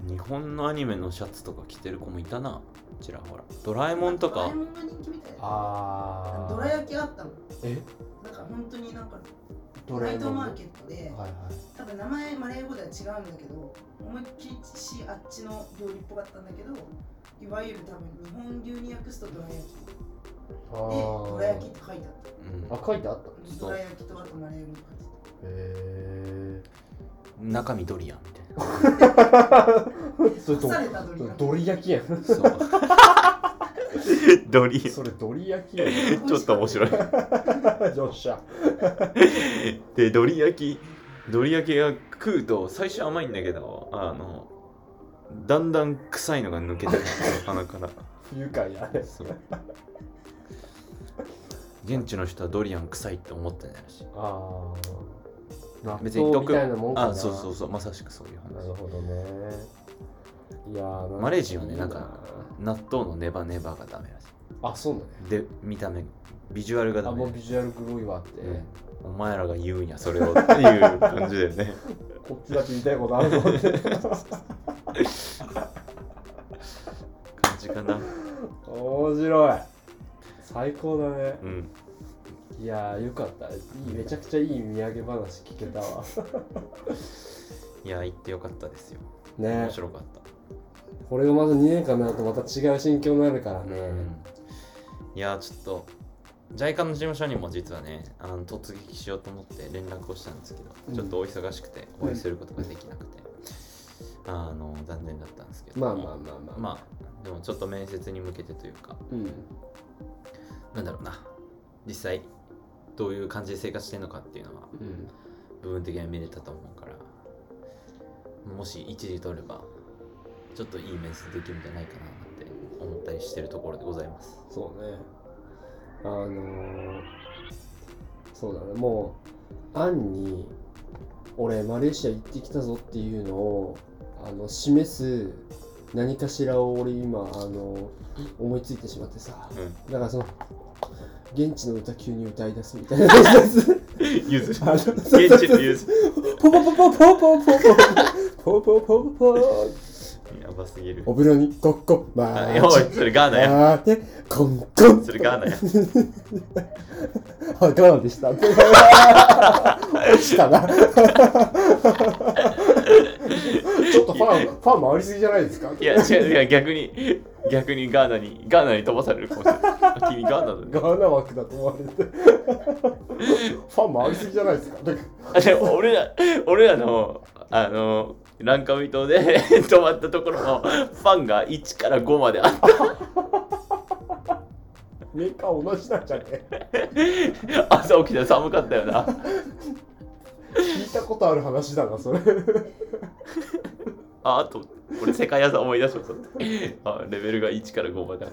日本のアニメのシャツとか着てる子もいたな。ちらほら。ドラえもんとか。ドラえ。もんが人気みたいなあどら焼きあったの。え？なんか本当になんかドナイトマーケットではいはい。多分名前マレー語では違うんだけど思いっきりしあっちの料理っぽかったんだけどいわゆる多分日本流に訳すとどら焼き。であどら焼きって書いてあっうん。あ書いてあった？たどら焼きとあとマレー語に書いてへ中身ドリアンみたいえそれあった刺されたドリアンドリ焼きやんな。そう。ドリそれドリ焼きやん。ちょっと面白い。よっしゃで、ドリ焼き、ドリ焼きが食うと最初甘いんだけど、あの、だんだん臭いのが抜けてくる鼻から。不愉快やねそう現地の人はドリアン臭いって思ってないらしい。ああ別に毒みたいなもんかなあ、そうそうそう、まさしくそういう話。なるほどねいやーマレージはねいいなんか納豆のネバネバがダメらしあそうなの？い。で、見た目、ビジュアルがあダメもうビジュアル黒いわって、うんお前らが言うんや、それをっていう感じだよね。こっちだけ言いたいことあるぞって 感じかな。面白い最高だねうん。いやーよかった。いいめちゃくちゃいい土産話聞けたわ。いや、行ってよかったですよ。ね。面白かった。これがまず2年間になるとまた違う心境になるからね、いやちょっと JICA の事務所にも実はねあの突撃しようと思って連絡をしたんですけど、うん。ちょっとお忙しくてお会いすることができなくて、あの残念だったんですけど。まあまあまあまあ。まあでもちょっと面接に向けてというか。うん。なんだろうな。実際どういう感じで生活してるのかっていうのはうん。部分的には見れたと思うからもし一時取ればちょっといい面接できるんじゃないかなって思ったりしてるところでございます。そうね。あのー、そうだね。もうアンに俺マレーシア行ってきたぞっていうのをあの示す何かしらを俺今あの思いついてしまってさ。うん。だからその現地の歌急に歌い出すみたいな。や つゆず現地のゆずポポポポポポポポポポポポポやばすぎる。お風呂にコッコマあいやおいそれガーナや。あでコンコン。それガーナや。あ、ガーナでした。落ちたな。ちょっとファン、ファン回りすぎじゃないですか？いや違ういや逆に逆にガーナにガーナに飛ばされるかもしれない。あ君ガーナだね。ガーナ枠だと思われて。ファン回りすぎじゃないですか？あでも俺ら俺らのあのランカウイ島で 泊まったところのファンが1から5まであった。メーカー同じなんじゃね？朝起きたら寒かったよな聞いたことある話だな、それ。ああと俺世界朝思い出しました あレベルが1から5まで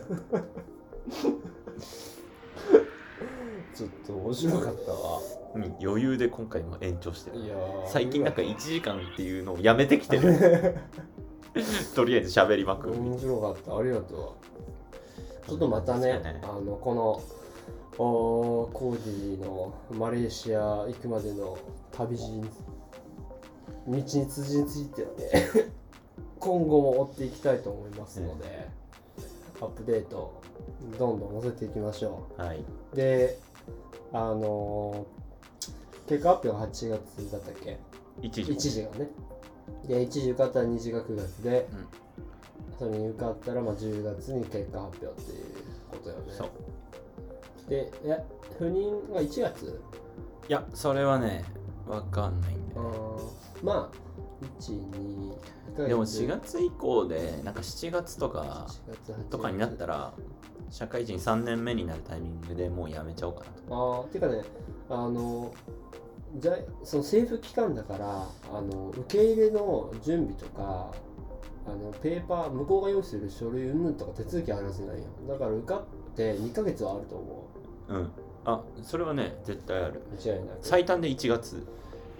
ちょっと面白かったわ。うん余裕で今回も延長してるいやー最近なんか1時間っていうのをやめてきてる とりあえず喋りまくる面白かった。ありがとう。ちょっとまたね、ねあの、この、おーコーディのマレーシア行くまでの旅路に道に通じについてはね今後も追っていきたいと思いますので、アップデートどんどん載せていきましょはい。うであのー結果発表が8月だったっけ？一時。1時がね。で1時受かったら2時が9月で、うん。それに受かったらまあ10月に結果発表っていうことよね。そう。でえ赴任が1月？いや、それはね、わかんないんだあよね。ー。まあ12で。も4月以降でなんか7月とか4月8月。とかになったら社会人3年目になるタイミングでもうやめちゃおうかなと。ああてかねあのじゃその政府機関だからあの受け入れの準備とかあのペーパー向こうが用意する書類云々とか手続きあるはずないよ。だから受かって2ヶ月はあると思う。ん。あそれはね絶対ある。う間違いない最短で1月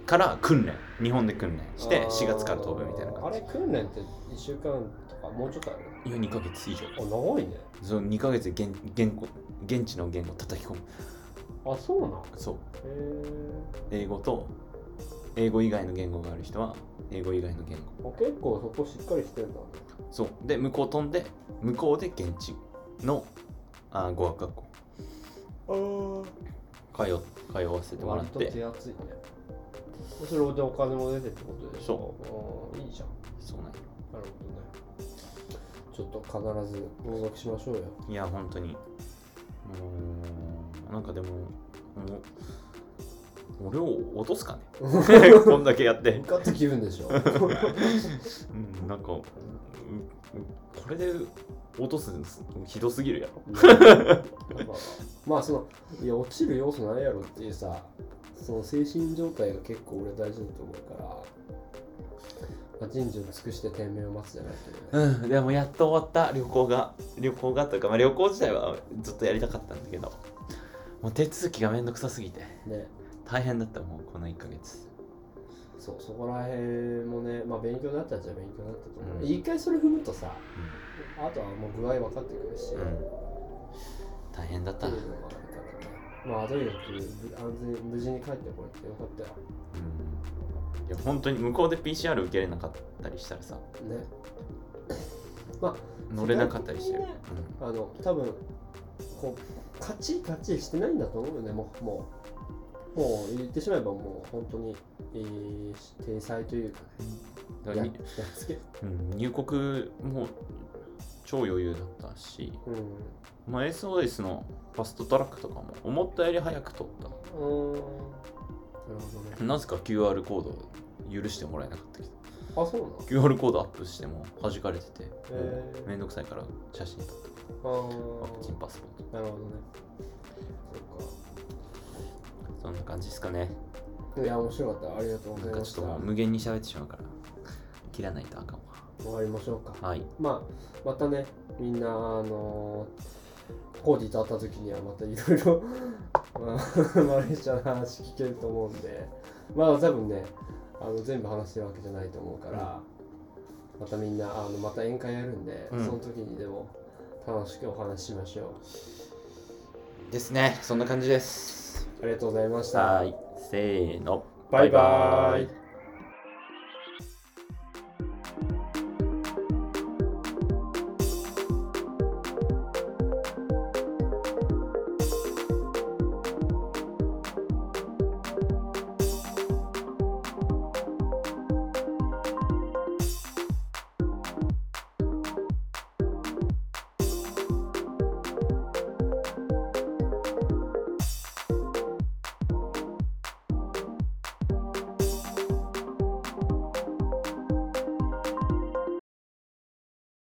から訓練。日本で訓練して4月から飛ぶみたいなあ感じ。れ訓練って1週間とかもうちょっとあるいや2ヶ月以上あ長いね。その2ヶ月で現言語現地の言語を叩き込む。あそうなんへそう。え英語と英語以外の言語がある人は英語以外の言語。結構そこしっかりしてんだ。そう。で向こう飛んで向こうで現地のあ語学学校。通通わせてもらって。手厚いねそれでお金も出てってことでしょ。そう。いいじゃん。そうなんよ。なるほどね。ちょっと必ず合格しましょうよ。いや本当に。もうなんかでももう俺を落とすかね。こんだけやって。受かった気分でしょ。うんなんかこれで落とすんですひどすぎるやろ。まあまあそのいや落ちる要素ないやろっていうさその精神状態が結構俺大事だと思うから、まあ、人事を尽くして天命を待つじゃないけどね。うんでもやっと終わった旅行が。旅行がというか、まあ、旅行自体はずっとやりたかったんだけどもう手続きがめんどくさすぎてね。大変だったもうこの1ヶ月。そうそこら辺もねまあ勉強になったっちゃ勉強になったと思う、うん。一回それ踏むとさあとはもう具合分かってくるし、うん、うん、大変だった、っまあとにかくぶ安全無事に帰ってこれてよかったよ。うん。いや本当に向こうで PCR 受けれなかったりしたらさ。ね。まあ乗れなかったりしてる、あの多分こうカチッカチッしてないんだと思うよねもうもう。もう言ってしまえばもう本当に、えー、体裁というかね。ややっつけ。うん入国も超余裕だったし、うん。まあ、SOS のファストトラックとかも思ったより早く取った。なね。なぜか QR コード許してもらえなかったけど。あそうなの QR コードアップしても弾かれてて、へー。もうめんどくさいから写真撮った。あワクチンパスポート。あなるほどね。そんな感じですかね。そっかいや面白かった。ありがとうごなんかちざいました。ょっともう無限に喋ってしまうから切らないとあかん終わりましょうか。わはい。まあまたねみんなあのコーディと会った時にはまたいろいろ まあマレーシアの話聞けると思うんで。まあ多分ねあの全部話してるわけじゃないと思うから、またみんなあのまた宴会やるんで、うん。その時にでも楽しくお話ししましょう。ですね。そんな感じです。ありがとうございました。はい。せーの。バイバイ